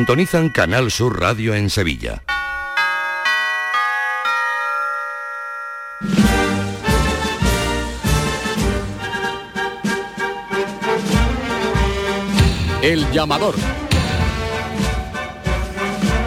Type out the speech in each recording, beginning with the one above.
sintonizan Canal Sur Radio en Sevilla. El llamador.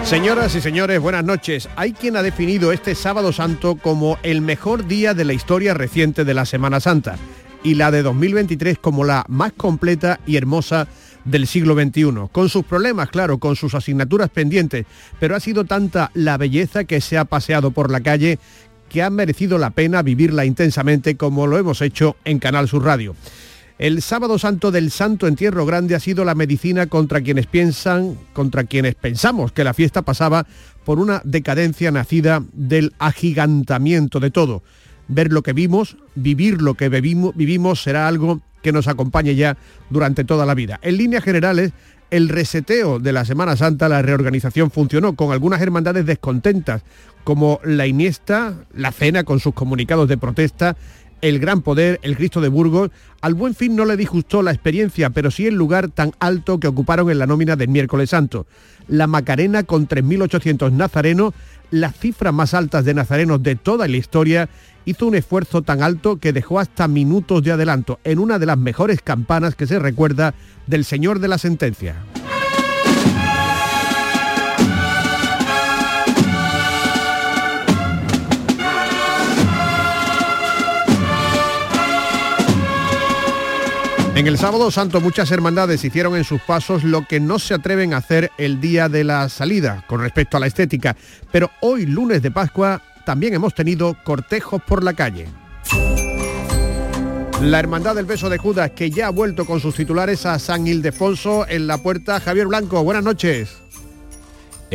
Señoras y señores, buenas noches. Hay quien ha definido este sábado santo como el mejor día de la historia reciente de la Semana Santa y la de 2023 como la más completa y hermosa del siglo XXI, con sus problemas, claro, con sus asignaturas pendientes, pero ha sido tanta la belleza que se ha paseado por la calle que ha merecido la pena vivirla intensamente como lo hemos hecho en Canal Sur Radio. El sábado santo del Santo Entierro Grande ha sido la medicina contra quienes piensan, contra quienes pensamos que la fiesta pasaba por una decadencia nacida del agigantamiento de todo. Ver lo que vimos, vivir lo que vivimos, vivimos será algo que nos acompañe ya durante toda la vida. En líneas generales, el reseteo de la Semana Santa, la reorganización funcionó con algunas hermandades descontentas, como la Iniesta, la Cena con sus comunicados de protesta, el Gran Poder, el Cristo de Burgos. Al buen fin no le disgustó la experiencia, pero sí el lugar tan alto que ocuparon en la nómina del miércoles santo. La Macarena con 3.800 nazarenos, las cifras más altas de nazarenos de toda la historia, hizo un esfuerzo tan alto que dejó hasta minutos de adelanto en una de las mejores campanas que se recuerda del Señor de la Sentencia. En el sábado santo muchas hermandades hicieron en sus pasos lo que no se atreven a hacer el día de la salida con respecto a la estética, pero hoy lunes de Pascua también hemos tenido cortejos por la calle. La Hermandad del Beso de Judas, que ya ha vuelto con sus titulares a San Ildefonso en la puerta. Javier Blanco, buenas noches.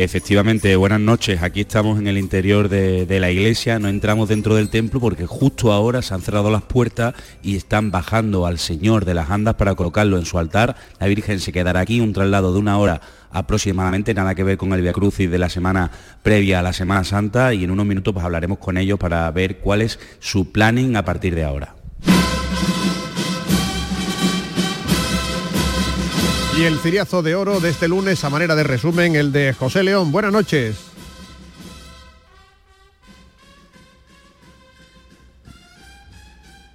Efectivamente, buenas noches. Aquí estamos en el interior de, la iglesia, no entramos dentro del templo porque justo ahora se han cerrado las puertas y están bajando al Señor de las Andas para colocarlo en su altar. La Virgen se quedará aquí un traslado de una hora aproximadamente, nada que ver con el Via Crucis de la semana previa a la Semana Santa y en unos minutos pues hablaremos con ellos para ver cuál es su planning a partir de ahora. Y el ciriazo de oro de este lunes, a manera de resumen, el de José León. Buenas noches.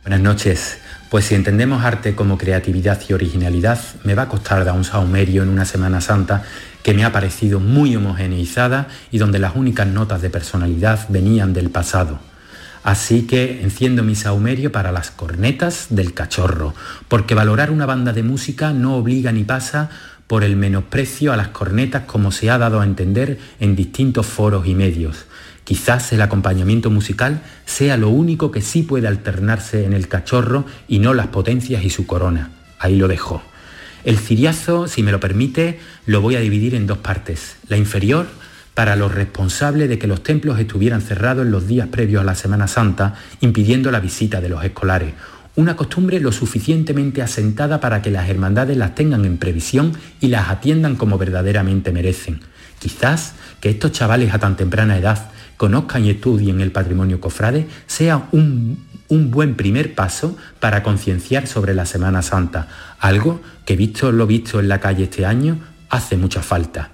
Buenas noches. Pues si entendemos arte como creatividad y originalidad, me va a costar dar un saumerio en una Semana Santa que me ha parecido muy homogeneizada y donde las únicas notas de personalidad venían del pasado Así que enciendo mi saumerio para las cornetas del cachorro, porque valorar una banda de música no obliga ni pasa por el menosprecio a las cornetas como se ha dado a entender en distintos foros y medios. Quizás el acompañamiento musical sea lo único que sí puede alternarse en el cachorro y no las potencias y su corona. Ahí lo dejo. El ciriazo, si me lo permite, lo voy a dividir en dos partes. La inferior, para los responsables de que los templos estuvieran cerrados en los días previos a la Semana Santa, impidiendo la visita de los escolares. Una costumbre lo suficientemente asentada para que las hermandades las tengan en previsión y las atiendan como verdaderamente merecen. Quizás que estos chavales a tan temprana edad conozcan y estudien el patrimonio cofrade sea un, un buen primer paso para concienciar sobre la Semana Santa, algo que visto lo visto en la calle este año hace mucha falta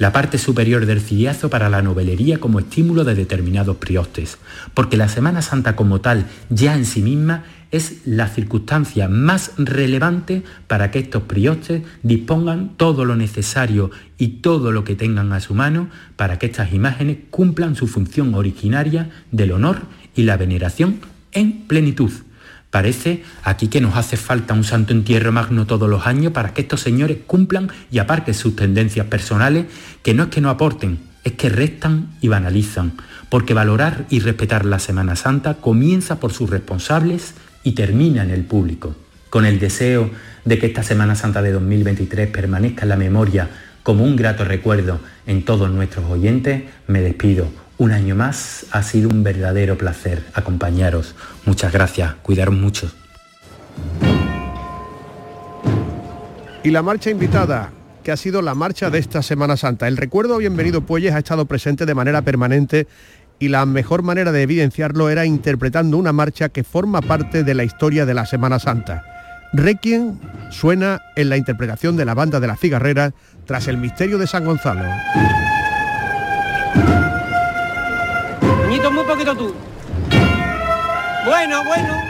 la parte superior del ciliazo para la novelería como estímulo de determinados priostes, porque la Semana Santa como tal, ya en sí misma, es la circunstancia más relevante para que estos priostes dispongan todo lo necesario y todo lo que tengan a su mano para que estas imágenes cumplan su función originaria del honor y la veneración en plenitud. Parece aquí que nos hace falta un santo entierro magno todos los años para que estos señores cumplan y aparquen sus tendencias personales, que no es que no aporten, es que restan y banalizan, porque valorar y respetar la Semana Santa comienza por sus responsables y termina en el público. Con el deseo de que esta Semana Santa de 2023 permanezca en la memoria como un grato recuerdo en todos nuestros oyentes, me despido un año más. Ha sido un verdadero placer acompañaros. Muchas gracias. Cuidaros mucho. Y la marcha invitada, que ha sido la marcha de esta Semana Santa. El recuerdo Bienvenido Puelles ha estado presente de manera permanente y la mejor manera de evidenciarlo era interpretando una marcha que forma parte de la historia de la Semana Santa. Requiem suena en la interpretación de la banda de la cigarrera tras el misterio de San Gonzalo. Bueno, bueno.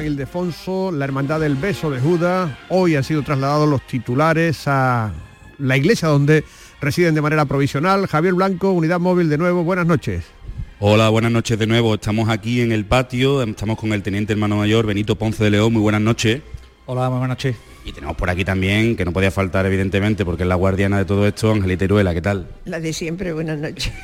San Ildefonso, la Hermandad del Beso de Judas. Hoy han sido trasladados los titulares a la iglesia donde residen de manera provisional. Javier Blanco, Unidad Móvil de nuevo, buenas noches. Hola, buenas noches de nuevo. Estamos aquí en el patio, estamos con el teniente hermano mayor Benito Ponce de León. Muy buenas noches. Hola, muy buenas noches. Y tenemos por aquí también, que no podía faltar evidentemente, porque es la guardiana de todo esto, Angelita Iruela, ¿qué tal? La de siempre, buenas noches.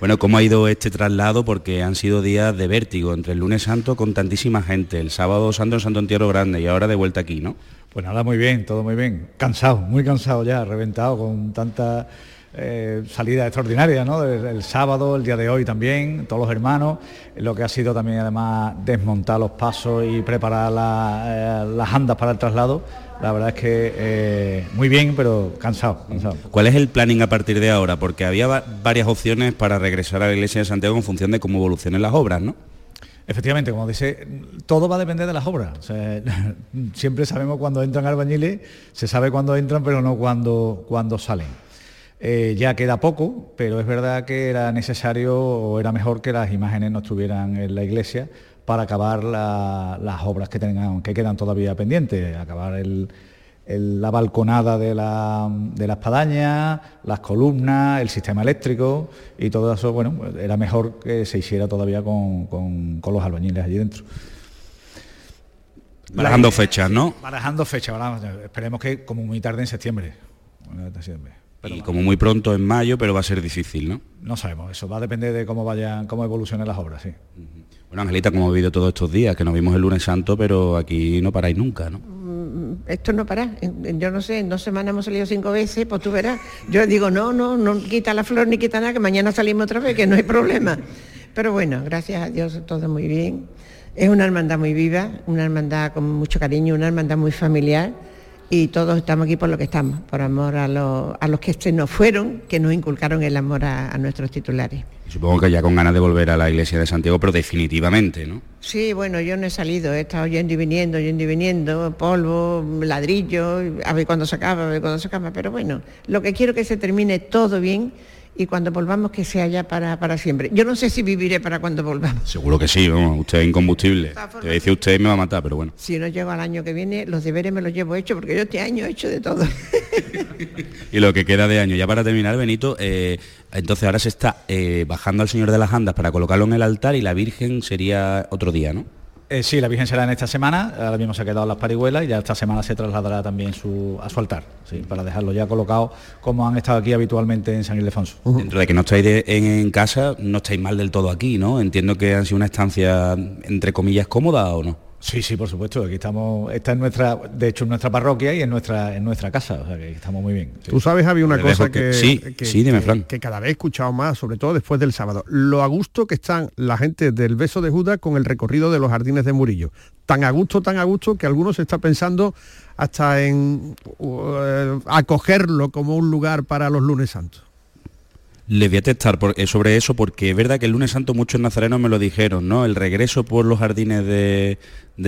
Bueno, ¿cómo ha ido este traslado? Porque han sido días de vértigo, entre el lunes santo con tantísima gente, el sábado santo en Santo Entierro Grande y ahora de vuelta aquí, ¿no? Pues nada, muy bien, todo muy bien. Cansado, muy cansado ya, reventado con tanta eh, salida extraordinaria, ¿no? El, sábado, el día de hoy también, todos los hermanos, lo que ha sido también además desmontar los pasos y preparar eh, las andas para el traslado la verdad es que eh, muy bien, pero cansado, cansado. ¿Cuál es el planning a partir de ahora? Porque había varias opciones para regresar a la iglesia de Santiago en función de cómo evolucionen las obras, ¿no? Efectivamente, como dice, todo va a depender de las obras. siempre sabemos cuándo entran albañiles, se sabe cuándo entran, pero no cuándo, cuándo salen. Eh, ya queda poco, pero es verdad que era necesario o era mejor que las imágenes no estuvieran en la iglesia para acabar las obras que, tengan, que quedan todavía pendientes, acabar la balconada de la, espadaña, las columnas, el sistema eléctrico y todo eso, bueno, pues era mejor que se hiciera todavía con, los albañiles allí dentro. Barajando fechas, ¿no? Barajando fechas, esperemos que como muy tarde en septiembre. Y como muy pronto en mayo, pero va a ser difícil, ¿no? No sabemos, eso va a depender de cómo vayan, cómo evolucionen las obras, sí. Bueno, Angelita, como he vivido todos estos días, que nos vimos el lunes santo, pero aquí no paráis nunca, ¿no? Mm, esto no para. Yo no sé, en dos semanas hemos salido cinco veces, pues tú verás. Yo digo, no, no, no quita la flor ni quita nada, que mañana salimos otra vez, que no hay problema. Pero bueno, gracias a Dios todo muy bien. Es una hermandad muy viva, una hermandad con mucho cariño, una hermandad muy familiar y todos estamos aquí por lo que estamos, por amor a, los, a los que se nos fueron, que nos inculcaron el amor a, nuestros titulares. Supongo que ya con ganas de volver a la iglesia de Santiago, pero definitivamente, ¿no? Sí, bueno, yo no he salido, he estado yendo y viniendo, yendo y viniendo, polvo, ladrillo, a ver cuándo se acaba, a ver cuándo se acaba, pero bueno, lo que quiero es que se termine todo bien y cuando volvamos que sea ya para, para siempre. Yo no sé si viviré para cuando volvamos. Seguro que sí, usted es incombustible. Te dice usted me va a matar, pero bueno. Si no llego al año que viene, los deberes me los llevo hechos, porque yo este año he hecho de todo. y lo que queda de año. Ya para terminar, Benito, eh, entonces ahora se está eh, bajando al Señor de las Andas para colocarlo en el altar y la Virgen sería otro día, ¿no? Eh, sí, la Virgen será en esta semana, ahora mismo se ha quedado las parihuelas y ya esta semana se trasladará también a su altar, para dejarlo ya colocado como han estado aquí habitualmente en San Ildefonso. Dentro de que no estáis en, casa, no estáis mal del todo aquí, ¿no? Entiendo que han sido una estancia, entre comillas, cómoda o no. Sí, sí, por supuesto. Aquí estamos, esta es nuestra, de hecho, en nuestra parroquia y en nuestra, en nuestra casa, o sea que estamos muy bien. Tú sabes, había una cosa que, sí, sí, dime, que, que, cada vez he escuchado más, sobre todo después del sábado. Lo a gusto que están la gente del beso de Judas con el recorrido de los jardines de Murillo. Tan a gusto, tan a gusto que algunos se está pensando hasta en uh, acogerlo como un lugar para los lunes santos. Le voy a testar eh, sobre eso porque es verdad que el lunes santo muchos nazarenos me lo dijeron, ¿no? El regreso por los jardines de,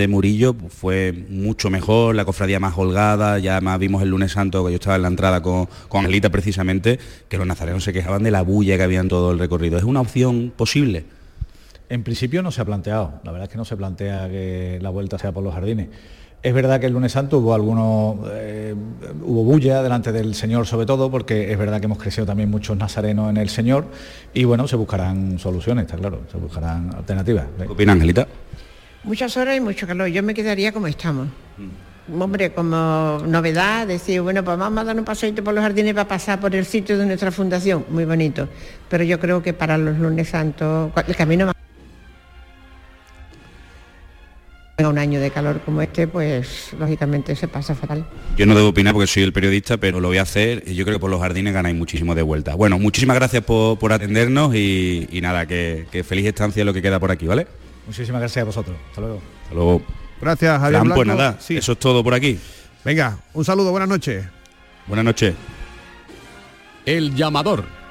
Murillo fue mucho mejor, la cofradía más holgada, ya más vimos el lunes santo que yo estaba en la entrada con, con Angelita precisamente, que los nazarenos se quejaban de la bulla que había en todo el recorrido. ¿Es una opción posible? En principio no se ha planteado, la verdad es que no se plantea que la vuelta sea por los jardines. Es verdad que el lunes santo hubo algunos, eh, hubo bulla delante del Señor sobre todo, porque es verdad que hemos crecido también muchos nazarenos en el Señor y bueno, se buscarán soluciones, está claro, se buscarán alternativas. ¿Qué opina Angelita? Muchas horas y mucho calor, yo me quedaría como estamos. Mm. Hombre, como novedad, decir, bueno, pues vamos a dar un paseito por los jardines para pasar por el sitio de nuestra fundación, muy bonito. Pero yo creo que para los lunes santos, el camino un año de calor como este, pues lógicamente se pasa fatal. Yo no debo opinar porque soy el periodista, pero lo voy a hacer y yo creo que por los jardines ganáis muchísimo de vuelta. Bueno, muchísimas gracias por, atendernos y, nada, que, feliz estancia lo que queda por aquí, ¿vale? Muchísimas gracias a vosotros. Hasta luego. Hasta luego. Gracias, Javier Pues nada, eso es todo por aquí. Venga, un saludo, buenas noches. Buenas noches. El llamador.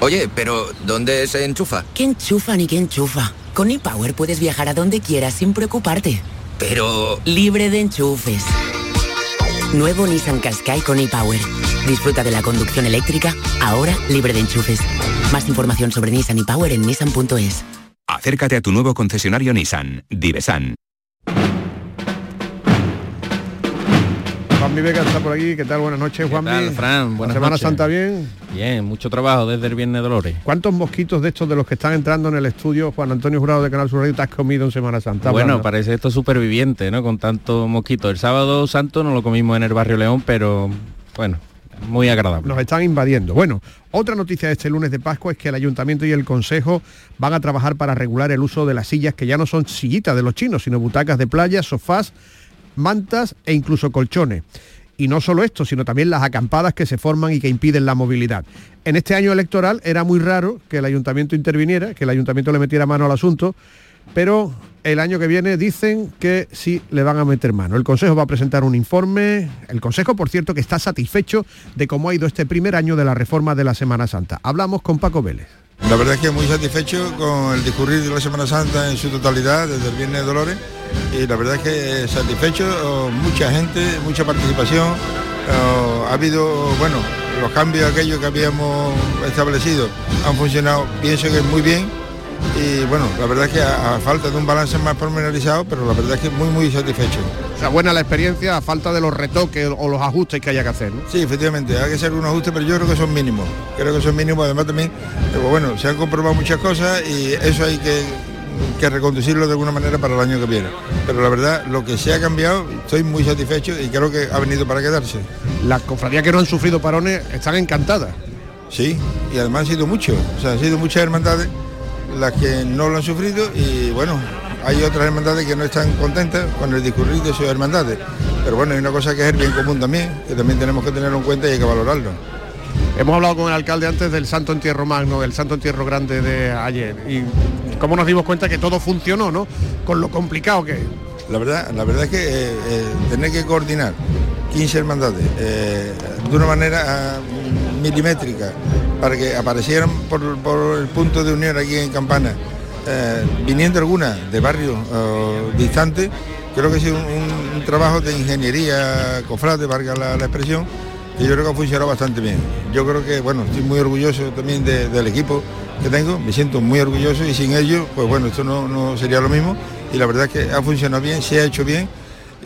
Oye, pero ¿dónde se enchufa? ¿Qué enchufa ni qué enchufa? Con ePower puedes viajar a donde quieras sin preocuparte. Pero... Libre de enchufes. Nuevo Nissan Qashqai con ePower. Disfruta de la conducción eléctrica, ahora libre de enchufes. Más información sobre Nissan ePower en nissan.es. Acércate a tu nuevo concesionario Nissan, Divesan. Juanmi Vega está por aquí. ¿Qué tal? Buenas noches, Juanmi. ¿Qué Fran? Buenas Semana Santa bien? Bien, mucho trabajo desde el Viernes Dolores. ¿Cuántos mosquitos de estos de los que están entrando en el estudio, Juan Antonio Jurado de Canal Sur Radio, te has comido en Semana Santa? Bueno, parece esto superviviente, ¿no? Con tantos mosquitos. El sábado santo no lo comimos en el barrio León, pero bueno, muy agradable. Nos están invadiendo. Bueno, otra noticia de este lunes de Pascua es que el Ayuntamiento y el Consejo van a trabajar para regular el uso de las sillas que ya no son sillitas de los chinos, sino butacas de playa, sofás, mantas e incluso colchones. Y no solo esto, sino también las acampadas que se forman y que impiden la movilidad. En este año electoral era muy raro que el ayuntamiento interviniera, que el ayuntamiento le metiera mano al asunto, pero el año que viene dicen que sí le van a meter mano. El Consejo va a presentar un informe, el Consejo, por cierto, que está satisfecho de cómo ha ido este primer año de la reforma de la Semana Santa. Hablamos con Paco Vélez. La verdad es que muy satisfecho con el discurrir de la Semana Santa en su totalidad, desde el Viernes de Dolores, y la verdad es que satisfecho, mucha gente, mucha participación, ha habido, bueno, los cambios aquellos que habíamos establecido han funcionado, pienso que muy bien, y bueno, la verdad es que a, falta de un balance más pormenorizado, pero la verdad es que muy muy satisfecho. O sea, buena la experiencia a falta de los retoques o los ajustes que haya que hacer, ¿no? Sí, efectivamente, hay que hacer unos ajustes, pero yo creo que son mínimos. Creo que son mínimos, además también, pero bueno, se han comprobado muchas cosas y eso hay que, que reconducirlo de alguna manera para el año que viene. Pero la verdad, lo que se ha cambiado, estoy muy satisfecho y creo que ha venido para quedarse. Las cofradías que no han sufrido parones están encantadas. Sí, y además han sido muchos, o sea, han sido muchas hermandades las que no lo han sufrido y bueno, hay otras hermandades que no están contentas con el discurrir de sus hermandades. Pero bueno, hay una cosa que es el bien común también, que también tenemos que tenerlo en cuenta y hay que valorarlo. Hemos hablado con el alcalde antes del Santo Entierro Magno, del Santo Entierro Grande de ayer. Y cómo nos dimos cuenta que todo funcionó, ¿no? Con lo complicado que es. La verdad, la verdad es que eh, eh, tener que coordinar 15 hermandades eh, de una manera ah, milimétrica para que aparecieran por, el punto de unión aquí en Campana, eh, viniendo algunas de barrios eh, distantes, creo que sido un, trabajo de ingeniería cofrade, valga la, expresión, que yo creo que ha funcionado bastante bien. Yo creo que, bueno, estoy muy orgulloso también del equipo que tengo, me siento muy orgulloso y sin ello, pues bueno, esto no, no sería lo mismo y la verdad es que ha funcionado bien, se ha hecho bien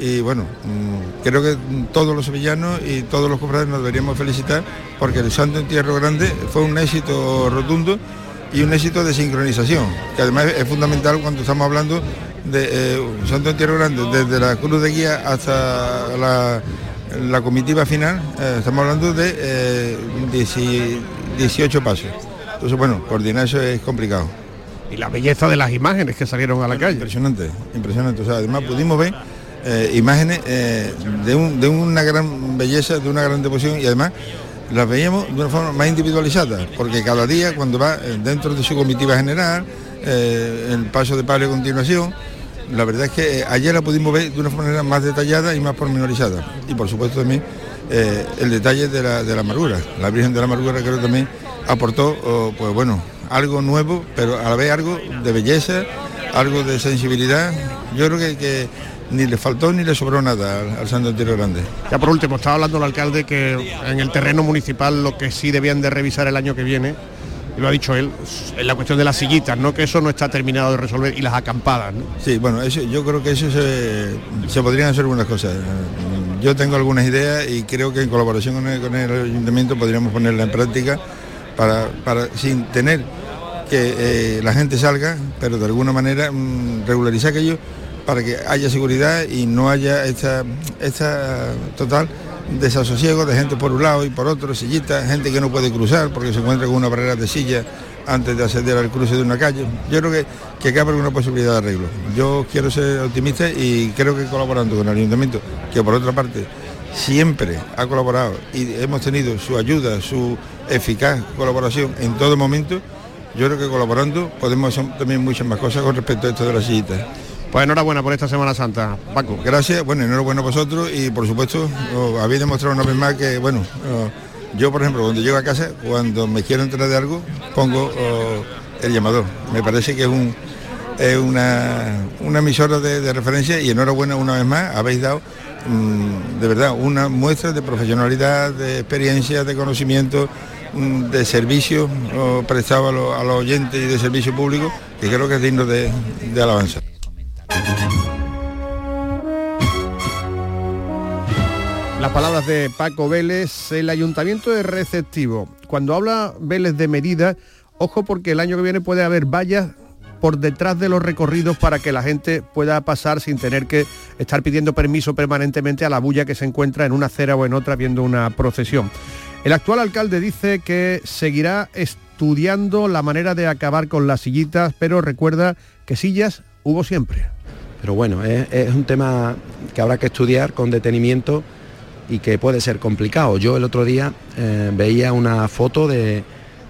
y bueno, mm, creo que todos los sevillanos y todos los cofrades nos deberíamos felicitar porque el Santo Entierro Grande fue un éxito rotundo y un éxito de sincronización, que además es fundamental cuando estamos hablando de eh, Santo Entierro Grande, desde la cruz de guía hasta la, comitiva final, eh, estamos hablando de 18 eh, pasos. Entonces, bueno, coordinar eso es complicado. Y la belleza de las imágenes que salieron a la calle. Impresionante, impresionante. O sea, además pudimos ver eh, imágenes eh, de, una gran belleza, de una gran devoción y además las veíamos de una forma más individualizada, porque cada día cuando va eh, dentro de su comitiva general, el paso de padre a continuación, la verdad es que ayer la pudimos ver de una manera más detallada y más pormenorizada. Y por supuesto también el detalle de la, de la amargura. La Virgen de la Amargura creo también aportó, oh, pues bueno, algo nuevo, pero a la vez algo de belleza, algo de sensibilidad. Yo creo que ni le faltó ni le sobró nada al, al Santo Entierro Grande. Ya por último, estaba hablando el alcalde que en el terreno municipal lo que sí debían de revisar el año que viene, y lo ha dicho él, es la cuestión de las sillitas, ¿no? Que eso no está terminado de resolver y las acampadas, ¿no? Sí, bueno, eso, yo creo que eso se, se podrían hacer algunas cosas. Yo tengo algunas ideas y creo que en colaboración con el, con el ayuntamiento podríamos ponerla en práctica para, para sin tener que eh, la gente salga, pero de alguna manera mm, regularizar aquello para que haya seguridad y no haya esta, esta total desasosiego de gente por un lado y por otro, sillitas, gente que no puede cruzar porque se encuentra con una barrera de silla antes de acceder al cruce de una calle. Yo creo que, que cabe alguna posibilidad de arreglo. Yo quiero ser optimista y creo que colaborando con el ayuntamiento, que por otra parte siempre ha colaborado y hemos tenido su ayuda, su eficaz colaboración en todo momento, yo creo que colaborando podemos hacer también muchas más cosas con respecto a esto de las sillitas. Pues enhorabuena por esta Semana Santa, Paco. Gracias, bueno, enhorabuena a vosotros y por supuesto oh, habéis demostrado una vez más que, bueno, oh, yo por ejemplo cuando llego a casa, cuando me quiero enterar de algo, pongo oh, el llamador. Me parece que es, un, es una, una emisora de, de referencia y enhorabuena una vez más, habéis dado mm, de verdad una muestra de profesionalidad, de experiencia, de conocimiento, mm, de servicio oh, prestado a los oyentes y de servicio público, que creo que es digno de, de alabanza. Las palabras de Paco Vélez, el ayuntamiento es receptivo. Cuando habla Vélez de medidas, ojo porque el año que viene puede haber vallas por detrás de los recorridos para que la gente pueda pasar sin tener que estar pidiendo permiso permanentemente a la bulla que se encuentra en una acera o en otra viendo una procesión. El actual alcalde dice que seguirá estudiando la manera de acabar con las sillitas, pero recuerda que sillas hubo siempre. Pero bueno, es, es un tema que habrá que estudiar con detenimiento y que puede ser complicado. Yo el otro día eh, veía una foto de,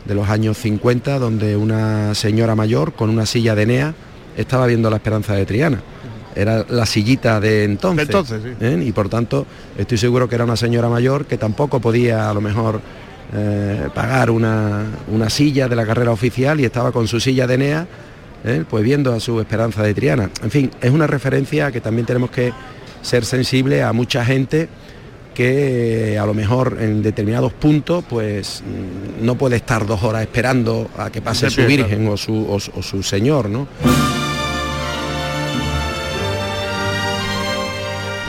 de los años 50 donde una señora mayor con una silla de Enea estaba viendo la esperanza de Triana. Era la sillita de entonces. De entonces, sí. ¿eh? Y por tanto, estoy seguro que era una señora mayor que tampoco podía a lo mejor eh, pagar una, una silla de la carrera oficial y estaba con su silla de Enea, ¿eh? pues viendo a su esperanza de Triana. En fin, es una referencia que también tenemos que ser sensible a mucha gente que eh, a lo mejor en determinados puntos pues mm, no puede estar dos horas esperando a que pase su virgen o su, o su- o su señor, ¿no?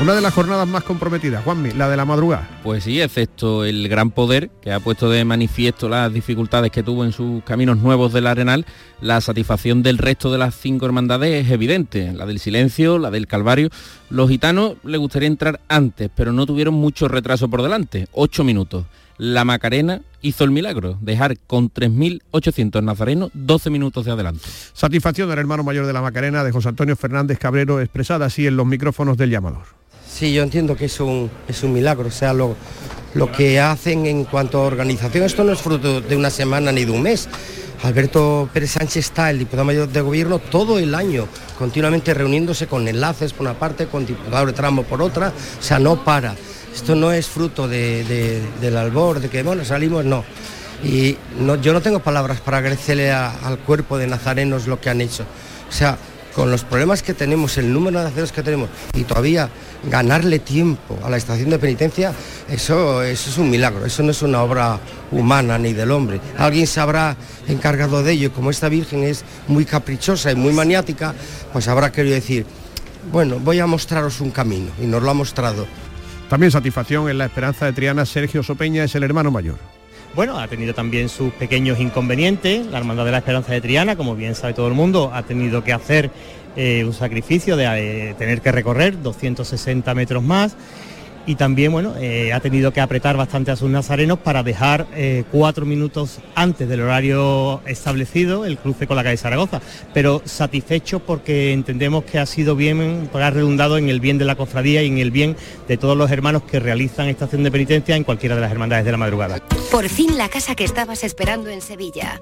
Una de las jornadas más comprometidas, Juanmi, la de la madrugada. Pues sí, excepto el gran poder que ha puesto de manifiesto las dificultades que tuvo en sus caminos nuevos del Arenal, la satisfacción del resto de las cinco hermandades es evidente, la del silencio, la del Calvario. Los gitanos les gustaría entrar antes, pero no tuvieron mucho retraso por delante, ocho minutos. La Macarena hizo el milagro, dejar con 3.800 nazarenos 12 minutos de adelanto. Satisfacción del hermano mayor de la Macarena, de José Antonio Fernández Cabrero, expresada así en los micrófonos del llamador. Sí, yo entiendo que es un, es un milagro, o sea, lo, lo que hacen en cuanto a organización, esto no es fruto de una semana ni de un mes. Alberto Pérez Sánchez está, el diputado mayor de gobierno, todo el año, continuamente reuniéndose con enlaces por una parte, con diputado de tramo por otra, o sea, no para. Esto no es fruto de- de- del albor, de que, bueno, salimos, no. Y no, yo no tengo palabras para agradecerle al cuerpo de nazarenos lo que han hecho. O sea, con los problemas que tenemos, el número de nazarenos que tenemos y todavía ganarle tiempo a la estación de penitencia, eso, eso es un milagro, eso no es una obra humana ni del hombre. Alguien se habrá encargado de ello como esta Virgen es muy caprichosa y muy maniática, pues habrá querido decir, bueno, voy a mostraros un camino y nos lo ha mostrado. También satisfacción en la esperanza de Triana, Sergio Sopeña es el hermano mayor. Bueno, ha tenido también sus pequeños inconvenientes. La Hermandad de la Esperanza de Triana, como bien sabe todo el mundo, ha tenido que hacer eh, un sacrificio de eh, tener que recorrer 260 metros más. Y también, bueno, eh, ha tenido que apretar bastante a sus nazarenos para dejar eh, cuatro minutos antes del horario establecido el cruce con la calle Zaragoza. Pero satisfecho porque entendemos que ha sido bien, porque ha redundado en el bien de la cofradía y en el bien de todos los hermanos que realizan esta acción de penitencia en cualquiera de las hermandades de la madrugada. Por fin la casa que estabas esperando en Sevilla.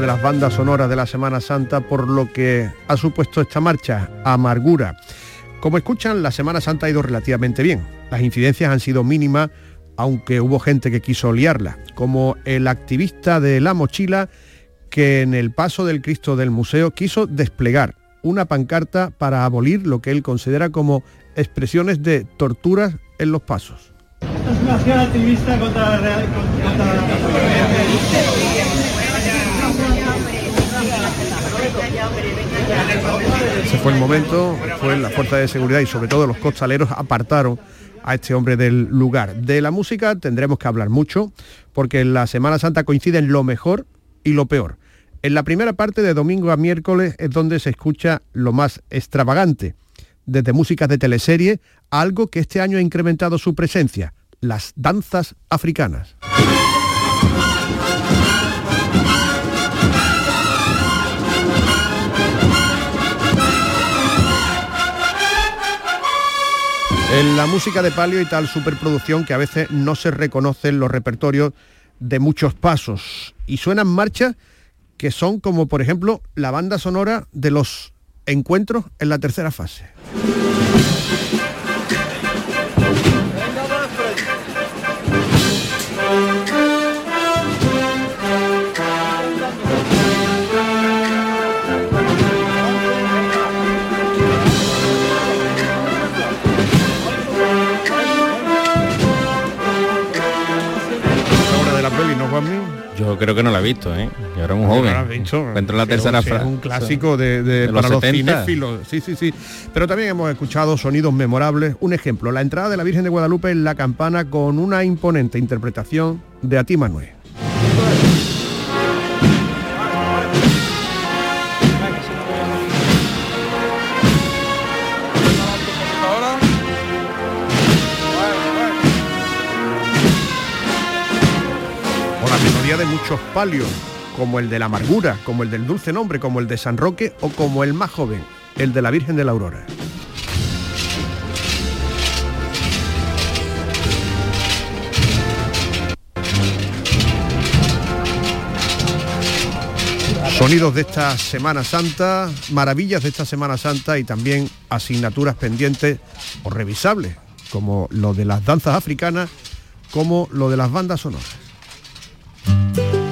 De las bandas sonoras de la Semana Santa por lo que ha supuesto esta marcha, Amargura. Como escuchan, la Semana Santa ha ido relativamente bien. Las incidencias han sido mínimas, aunque hubo gente que quiso liarla, como el activista de La Mochila que en el paso del Cristo del museo quiso desplegar una pancarta para abolir lo que él considera como expresiones de torturas en los pasos. Es una activista contra la contra Ese fue el momento, fue la fuerza de seguridad y sobre todo los costaleros apartaron a este hombre del lugar. De la música tendremos que hablar mucho porque en la Semana Santa coinciden lo mejor y lo peor. En la primera parte de domingo a miércoles es donde se escucha lo más extravagante, desde músicas de teleserie algo que este año ha incrementado su presencia, las danzas africanas. En la música de palio y tal superproducción que a veces no se reconocen los repertorios de muchos pasos y suenan marchas que son como por ejemplo la banda sonora de los encuentros en la tercera fase. Yo creo que no la he visto, ¿eh? Yo era un joven. No la has visto. Encuentro en la tercera es frase. un clásico de, de- de los para los 70. cinéfilos. Sí, sí, sí. Pero también hemos escuchado sonidos memorables. Un ejemplo, la entrada de la Virgen de Guadalupe en la campana con una imponente interpretación de Ati Manuel. De muchos palios, como el de la amargura, como el del dulce nombre, como el de San Roque o como el más joven, el de la Virgen de la Aurora. Sonidos de esta Semana Santa, maravillas de esta Semana Santa y también asignaturas pendientes o revisables, como lo de las danzas africanas, como lo de las bandas sonoras.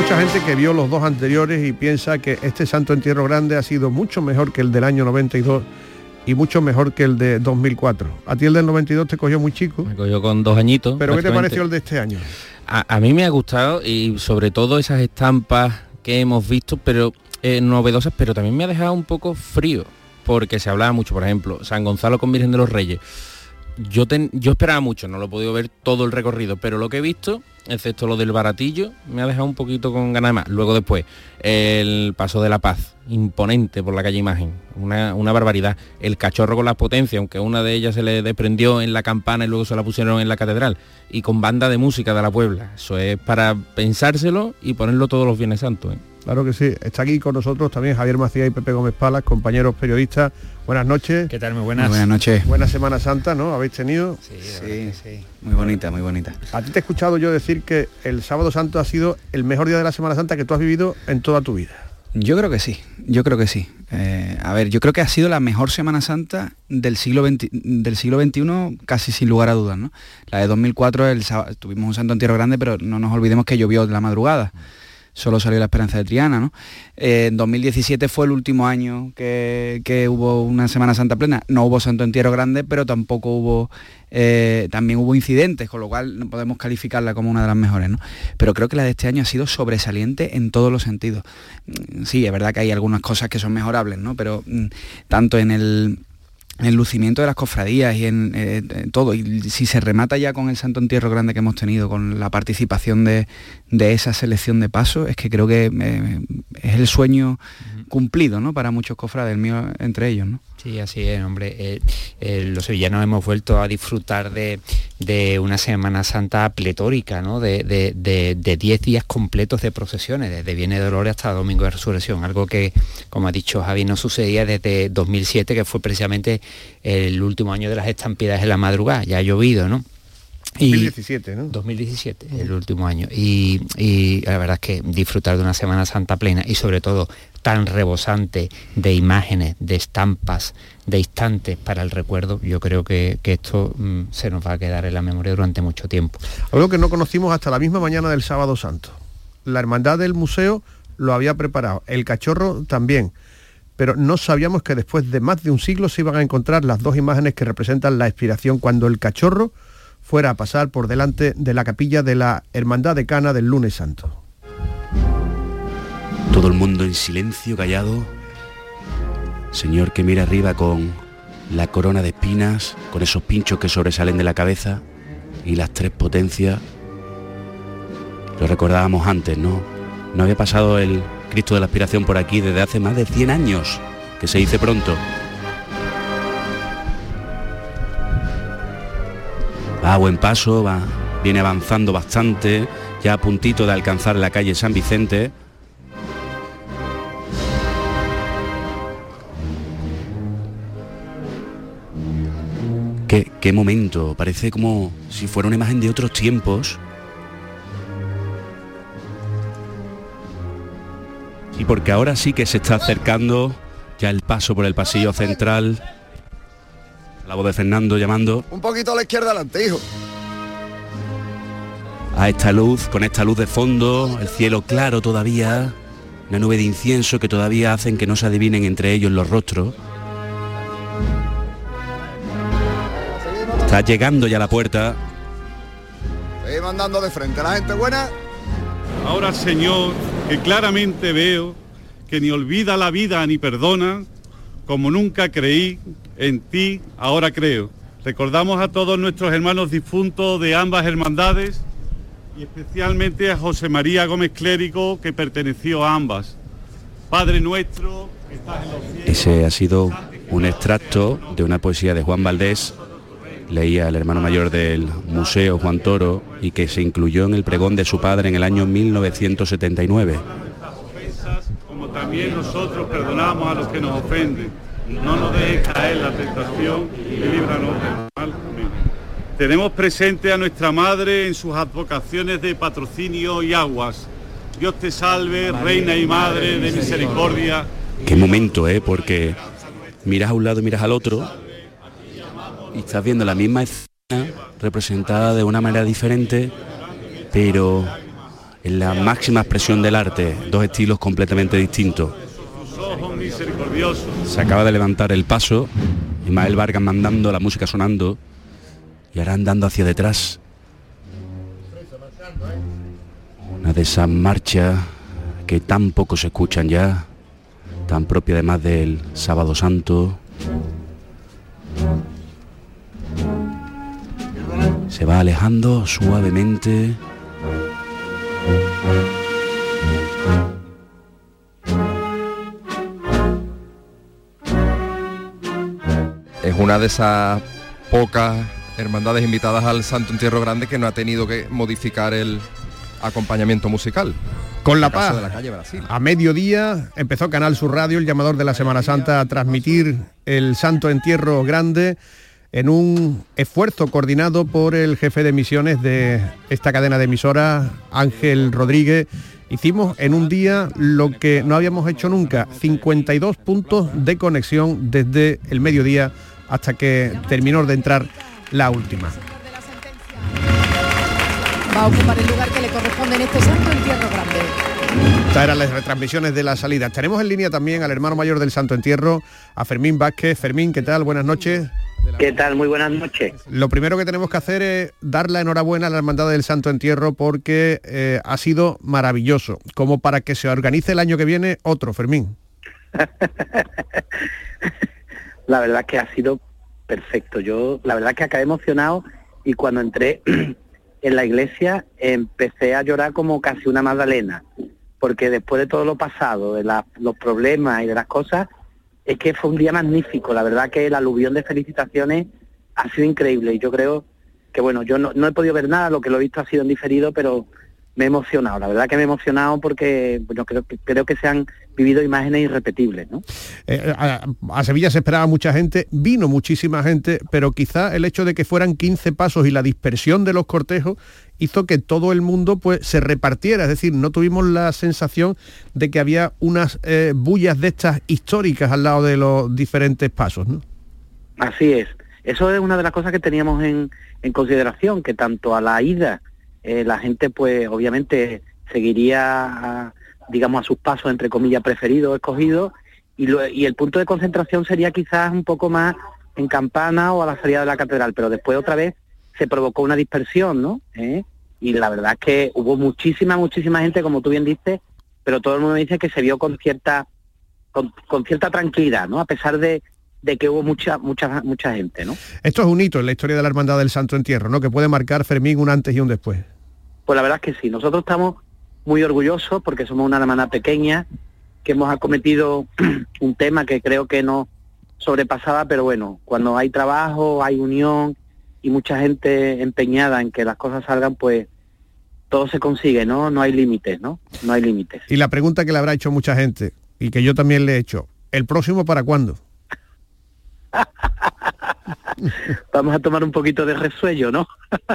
Mucha gente que vio los dos anteriores y piensa que este Santo Entierro Grande ha sido mucho mejor que el del año 92 y mucho mejor que el de 2004. A ti el del 92 te cogió muy chico. Me cogió con dos añitos. Pero ¿qué te pareció el de este año? A, a mí me ha gustado y sobre todo esas estampas que hemos visto, pero eh, novedosas, pero también me ha dejado un poco frío, porque se hablaba mucho, por ejemplo, San Gonzalo con Virgen de los Reyes. Yo, ten- yo esperaba mucho, no lo he podido ver todo el recorrido, pero lo que he visto, excepto lo del baratillo, me ha dejado un poquito con ganas de más. Luego después, el paso de la paz, imponente por la calle Imagen, una, una barbaridad. El cachorro con las potencias, aunque una de ellas se le desprendió en la campana y luego se la pusieron en la catedral, y con banda de música de la Puebla. Eso es para pensárselo y ponerlo todos los Viernes Santos. ¿eh? Claro que sí. Está aquí con nosotros también Javier Macías y Pepe Gómez Palas, compañeros periodistas. Buenas noches. ¿Qué tal? Muy buenas. Muy buenas noches. Buena Semana Santa, ¿no? ¿Habéis tenido? Sí, sí. Muy bonita, muy bonita. A ti te he escuchado yo decir que el Sábado Santo ha sido el mejor día de la Semana Santa que tú has vivido en toda tu vida. Yo creo que sí, yo creo que sí. Eh, a ver, yo creo que ha sido la mejor Semana Santa del siglo, del siglo XXI, casi sin lugar a dudas. ¿no? La de 2004 el, tuvimos un Santo Entierro grande, pero no nos olvidemos que llovió de la madrugada solo salió la Esperanza de Triana. ¿no? Eh, en 2017 fue el último año que, hubo una Semana Santa plena. No hubo Santo Entierro Grande, pero tampoco hubo, eh, también hubo incidentes, con lo cual no podemos calificarla como una de las mejores. ¿no? Pero creo que la de este año ha sido sobresaliente en todos los sentidos. Mm, sí, es verdad que hay algunas cosas que son mejorables, ¿no? pero mm, tanto en el el lucimiento de las cofradías y en, eh, todo. Y si se remata ya con el Santo Entierro grande que hemos tenido, con la participación de, esa selección de pasos, es que creo que eh, es el sueño cumplido ¿no? para muchos cofrades, el mío entre ellos. ¿no? Sí, así es, hombre. Eh, eh, los sevillanos hemos vuelto a disfrutar de, una Semana Santa pletórica, ¿no? De 10 días completos de procesiones, desde Viene de Dolores hasta Domingo de Resurrección, algo que, como ha dicho Javi, no sucedía desde 2007, que fue precisamente el último año de las estampidas en la madrugada. Ya ha llovido, ¿no? 2017, ¿no? 2017, el último año. Y, y, la verdad es que disfrutar de una Semana Santa plena y sobre todo tan rebosante de imágenes, de estampas, de instantes para el recuerdo, yo creo que, esto mm, se nos va a quedar en la memoria durante mucho tiempo. Algo que no conocimos hasta la misma mañana del sábado santo. La hermandad del museo lo había preparado, el cachorro también, pero no sabíamos que después de más de un siglo se iban a encontrar las dos imágenes que representan la expiración cuando el cachorro fuera a pasar por delante de la capilla de la Hermandad de Cana del lunes santo. Todo el mundo en silencio, callado. Señor que mira arriba con la corona de espinas, con esos pinchos que sobresalen de la cabeza y las tres potencias. Lo recordábamos antes, ¿no? No había pasado el Cristo de la Aspiración por aquí desde hace más de 100 años, que se dice pronto. Va a buen paso, va, viene avanzando bastante, ya a puntito de alcanzar la calle San Vicente. Qué, momento, parece como si fuera una imagen de otros tiempos. Y porque ahora sí que se está acercando ya el paso por el pasillo central. La voz de Fernando llamando. Un poquito a la izquierda adelante, hijo. A esta luz, con esta luz de fondo, el cielo claro todavía, una nube de incienso que todavía hacen que no se adivinen entre ellos los rostros. Está llegando ya a la puerta. Seguimos andando de frente. La gente buena. Ahora, Señor, que claramente veo que ni olvida la vida ni perdona, como nunca creí en ti, ahora creo. Recordamos a todos nuestros hermanos difuntos de ambas hermandades y especialmente a José María Gómez Clérigo, que perteneció a ambas. Padre nuestro, que estás en los cielos. Ese ha sido un extracto de una poesía de Juan Valdés leía el hermano mayor del Museo Juan Toro y que se incluyó en el pregón de su padre en el año 1979. Como también nosotros perdonamos a los que nos ofenden. No nos dejes caer la tentación y líbranos del mal. Tenemos presente a nuestra madre en sus advocaciones de patrocinio y aguas. Dios te salve, reina y madre de misericordia. Qué momento, ¿eh? Porque miras a un lado y miras al otro y estás viendo la misma escena representada de una manera diferente, pero en la máxima expresión del arte, dos estilos completamente distintos. Se acaba de levantar el paso, Ismael Vargas mandando la música sonando y ahora andando hacia detrás. Una de esas marchas que tan poco se escuchan ya, tan propia además del sábado santo. Se va alejando suavemente. Es una de esas pocas hermandades invitadas al Santo Entierro Grande que no ha tenido que modificar el acompañamiento musical. Con La Paz, de la calle Brasil. a mediodía empezó Canal Sur Radio, el llamador de la Semana Santa, a transmitir el Santo Entierro Grande en un esfuerzo coordinado por el jefe de misiones de esta cadena de emisoras, Ángel Rodríguez, hicimos en un día lo que no habíamos hecho nunca, 52 puntos de conexión desde el mediodía hasta que terminó de entrar la última. Va a ocupar el lugar que le corresponde en este Santo Entierro Grande. Estas eran las retransmisiones de la salida. Tenemos en línea también al hermano mayor del Santo Entierro, a Fermín Vázquez. Fermín, ¿qué tal? Buenas noches. ¿Qué tal? Muy buenas noches. Lo primero que tenemos que hacer es dar la enhorabuena a la Hermandad del Santo Entierro porque eh, ha sido maravilloso, como para que se organice el año que viene otro, Fermín. la verdad que ha sido perfecto. Yo, la verdad que acabé emocionado y cuando entré en la iglesia empecé a llorar como casi una magdalena, porque después de todo lo pasado, de los problemas y de las cosas, es que fue un día magnífico. La verdad que el aluvión de felicitaciones ha sido increíble y yo creo que, bueno, yo no, he podido ver nada, lo que lo he visto ha sido en diferido, pero me he emocionado. La verdad que me he emocionado porque bueno, creo, que, creo que se han vivido imágenes irrepetibles. ¿no? Eh, a, Sevilla se esperaba mucha gente, vino muchísima gente, pero quizá el hecho de que fueran 15 pasos y la dispersión de los cortejos hizo que todo el mundo pues se repartiera, es decir, no tuvimos la sensación de que había unas eh, bullas de estas históricas al lado de los diferentes pasos. ¿no? Así es. Eso es una de las cosas que teníamos en, consideración, que tanto a la ida eh, la gente pues obviamente seguiría, digamos, a sus pasos, entre comillas, preferidos, escogidos, y, y el punto de concentración sería quizás un poco más en Campana o a la salida de la catedral, pero después otra vez se provocó una dispersión, ¿no? ¿Eh? Y la verdad es que hubo muchísima, muchísima gente, como tú bien dices, pero todo el mundo dice que se vio con cierta, con, cierta tranquilidad, ¿no? A pesar de, de que hubo mucha, mucha, mucha gente, ¿no? Esto es un hito en la historia de la Hermandad del Santo Entierro, ¿no? Que puede marcar Fermín un antes y un después. Pues la verdad es que sí, nosotros estamos muy orgullosos porque somos una hermana pequeña, que hemos acometido un tema que creo que no sobrepasaba, pero bueno, cuando hay trabajo, hay unión y mucha gente empeñada en que las cosas salgan, pues todo se consigue, ¿no? No hay límites, ¿no? No hay límites. Y la pregunta que le habrá hecho mucha gente y que yo también le he hecho, ¿el próximo para cuándo? Vamos a tomar un poquito de resuello, ¿no?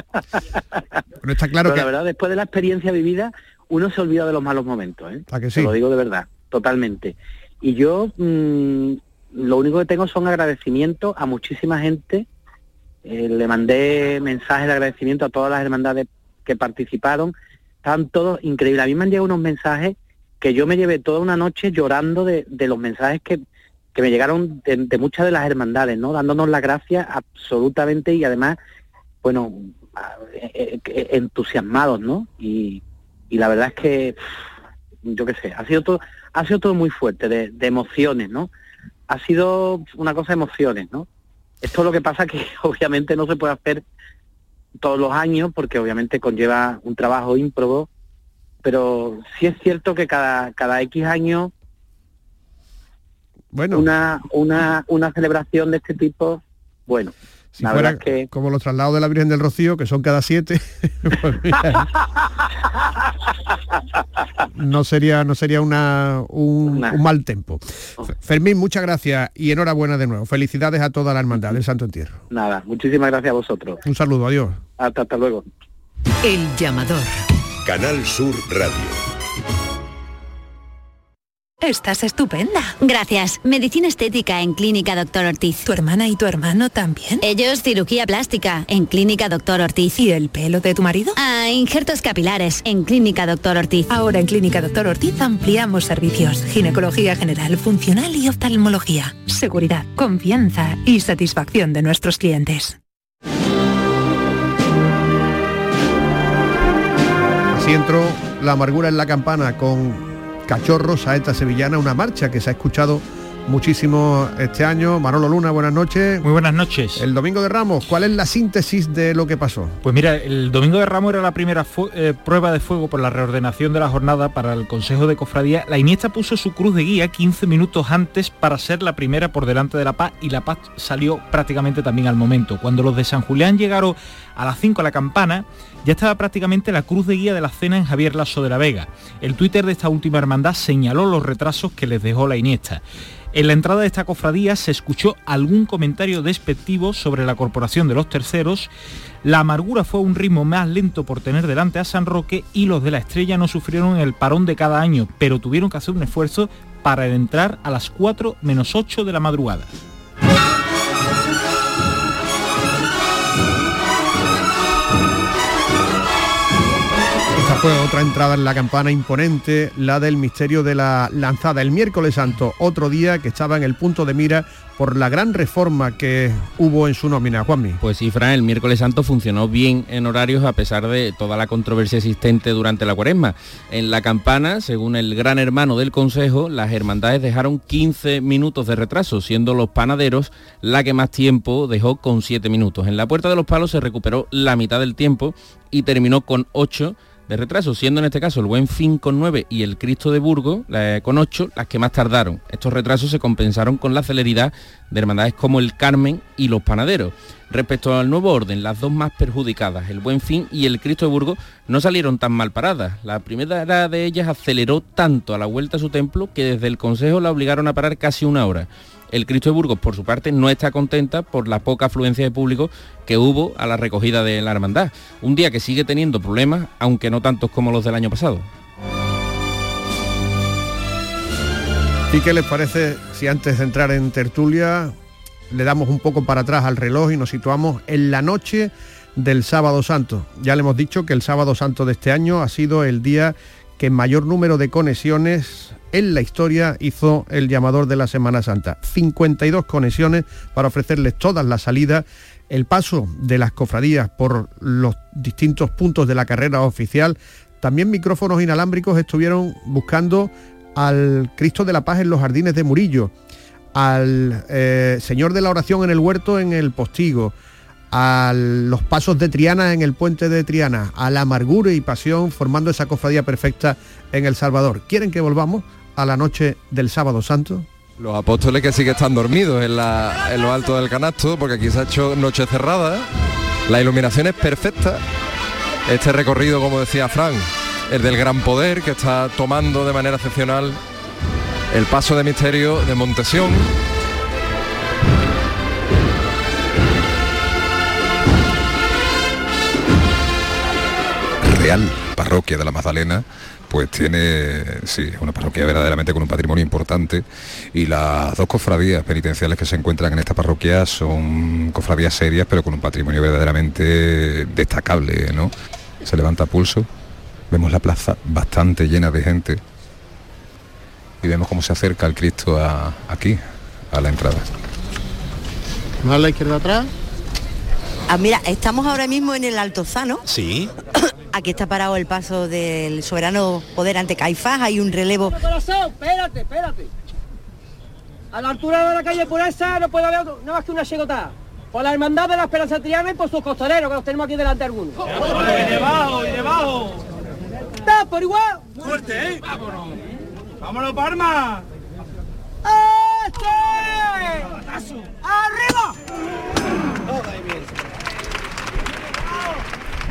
Pero está claro que... la verdad, después de la experiencia vivida, uno se olvida de los malos momentos, ¿eh? ¿A que sí? lo digo de verdad, totalmente. Y yo mm, lo único que tengo son agradecimientos a muchísima gente. Eh, le mandé mensajes de agradecimiento a todas las hermandades que participaron. Estaban todos increíbles. A mí me han llegado unos mensajes que yo me llevé toda una noche llorando de los mensajes que, que me llegaron de, muchas de las hermandades, ¿no? Dándonos las gracias absolutamente y además, bueno, eh, eh, entusiasmados, ¿no? Y, la verdad es que, yo qué sé, ha sido todo, ha sido todo muy fuerte, de, emociones, ¿no? Ha sido una cosa de emociones, ¿no? Esto es lo que pasa que obviamente no se puede hacer todos los años porque obviamente conlleva un trabajo ímprobo, pero sí es cierto que cada, cada X bueno. una, una, una celebración de este tipo, bueno. Si fuera que... como los traslados de la Virgen del Rocío, que son cada siete, pues no sería, no sería una, un, mal tiempo. Fermín, muchas gracias y enhorabuena de nuevo. Felicidades a toda la hermandad del Santo Entierro. Nada, muchísimas gracias a vosotros. Un saludo, adiós. Hasta, hasta luego. El llamador. Canal Sur Radio. Estás estupenda. Gracias. Medicina estética en Clínica Doctor Ortiz. ¿Tu hermana y tu hermano también? Ellos cirugía plástica en Clínica Doctor Ortiz. ¿Y el pelo de tu marido? Ah, injertos capilares en Clínica Doctor Ortiz. Ahora en Clínica Doctor Ortiz ampliamos servicios. Ginecología general, funcional y oftalmología. Seguridad, confianza y satisfacción de nuestros clientes. Así entró la amargura en la campana con Cachorro, Saeta Sevillana, una marcha que se ha escuchado muchísimo este año. Manolo Luna, buenas noches. Muy buenas noches. El Domingo de Ramos, ¿cuál es la síntesis de lo que pasó? Pues mira, el Domingo de Ramos era la primera eh, prueba de fuego por la reordenación de la jornada para el Consejo de Cofradía. La Iniesta puso su cruz de guía 15 minutos antes para ser la primera por delante de La Paz y La Paz salió prácticamente también al momento. Cuando los de San Julián llegaron a las 5 a la campana, ya estaba prácticamente la cruz de guía de la cena en Javier Lasso de la Vega. El Twitter de esta última hermandad señaló los retrasos que les dejó la Iniesta. En la entrada de esta cofradía se escuchó algún comentario despectivo sobre la corporación de los terceros. La amargura fue un ritmo más lento por tener delante a San Roque y los de la estrella no sufrieron el parón de cada año, pero tuvieron que hacer un esfuerzo para entrar a las 4 menos 8 de la madrugada. Fue otra entrada en la campana imponente, la del misterio de la lanzada el miércoles santo, otro día que estaba en el punto de mira por la gran reforma que hubo en su nómina, Juanmi. Pues sí, Fran, el miércoles santo funcionó bien en horarios a pesar de toda la controversia existente durante la cuaresma. En la campana, según el gran hermano del Consejo, las hermandades dejaron 15 minutos de retraso, siendo los panaderos la que más tiempo dejó con 7 minutos. En la Puerta de los Palos se recuperó la mitad del tiempo y terminó con 8 de retraso, siendo en este caso el Buen Fin con 9 y el Cristo de Burgos con 8 las que más tardaron. Estos retrasos se compensaron con la celeridad de hermandades como el Carmen y los Panaderos. Respecto al nuevo orden, las dos más perjudicadas, el Buen Fin y el Cristo de Burgos, no salieron tan mal paradas. La primera de ellas aceleró tanto a la vuelta a su templo que desde el Consejo la obligaron a parar casi una hora. El Cristo de Burgos, por su parte, no está contenta por la poca afluencia de público que hubo a la recogida de la hermandad. Un día que sigue teniendo problemas, aunque no tantos como los del año pasado. ¿Y qué les parece si antes de entrar en tertulia le damos un poco para atrás al reloj y nos situamos en la noche del sábado santo? Ya le hemos dicho que el sábado santo de este año ha sido el día que mayor número de conexiones en la historia hizo el llamador de la Semana Santa. 52 conexiones para ofrecerles todas las salidas, el paso de las cofradías por los distintos puntos de la carrera oficial. También micrófonos inalámbricos estuvieron buscando al Cristo de la Paz en los jardines de Murillo, al eh, Señor de la Oración en el huerto en el Postigo, a los pasos de Triana en el puente de Triana, a la amargura y pasión formando esa cofradía perfecta en El Salvador. ¿Quieren que volvamos a la noche del sábado santo? Los apóstoles que sí que están dormidos en, la, en lo alto del canasto, porque aquí se ha hecho noche cerrada, la iluminación es perfecta, este recorrido, como decía Frank, el del gran poder que está tomando de manera excepcional el paso de misterio de Montesión. Real Parroquia de la Magdalena pues tiene, sí, una parroquia verdaderamente con un patrimonio importante y las dos cofradías penitenciales que se encuentran en esta parroquia son cofradías serias pero con un patrimonio verdaderamente destacable, ¿no? Se levanta pulso, vemos la plaza bastante llena de gente y vemos cómo se acerca el Cristo aquí, a la entrada. ¿Más a la izquierda atrás? Ah, mira, estamos ahora mismo en el Altozano. Sí. Aquí está parado el paso del soberano poder ante Caifás, hay un relevo. espérate, espérate. A la altura de la calle Pureza no puede haber nada más que una chegota. Por la hermandad de la Esperanza Triana y por sus costoneros, que los tenemos aquí delante algunos. ¡Y debajo, y debajo! ¡Está por igual! ¡Fuerte, eh! ¡Vámonos! ¡Vámonos, Parma! ¡Este! ¡Arriba!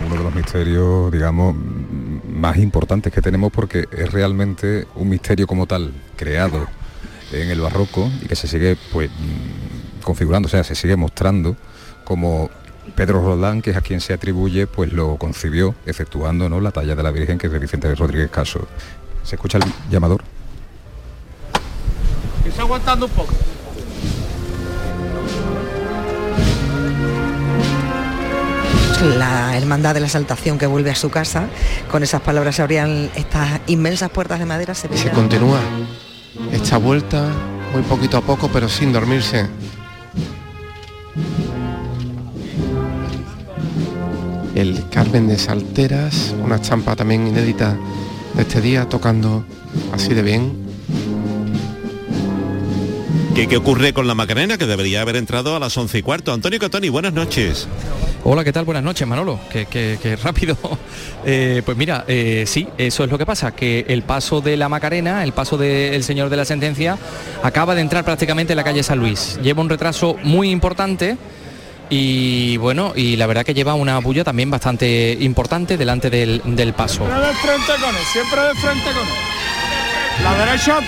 uno de los misterios, digamos, más importantes que tenemos porque es realmente un misterio como tal, creado en el barroco y que se sigue pues configurando, o sea, se sigue mostrando como Pedro Roldán, que es a quien se atribuye, pues lo concibió efectuando ¿no? la talla de la Virgen, que es de Vicente Rodríguez Caso. ¿Se escucha el llamador? Un poco. la hermandad de la saltación que vuelve a su casa. Con esas palabras se abrían estas inmensas puertas de madera. Se, se continúa esta vuelta muy poquito a poco, pero sin dormirse. El Carmen de Salteras, una estampa también inédita de este día, tocando así de bien. ¿Qué, ¿Qué, ocurre con la Macarena que debería haber entrado a las once y cuarto? Antonio Catoni, buenas noches. Hola, ¿qué tal? Buenas noches, Manolo. Qué, rápido. Eh, pues mira, eh, sí, eso es lo que pasa, que el paso de la Macarena, el paso del señor de la sentencia, acaba de entrar prácticamente en la calle San Luis. Lleva un retraso muy importante y bueno, y la verdad que lleva una bulla también bastante importante delante del, del paso. Siempre de frente con él, siempre de frente con él. La derecha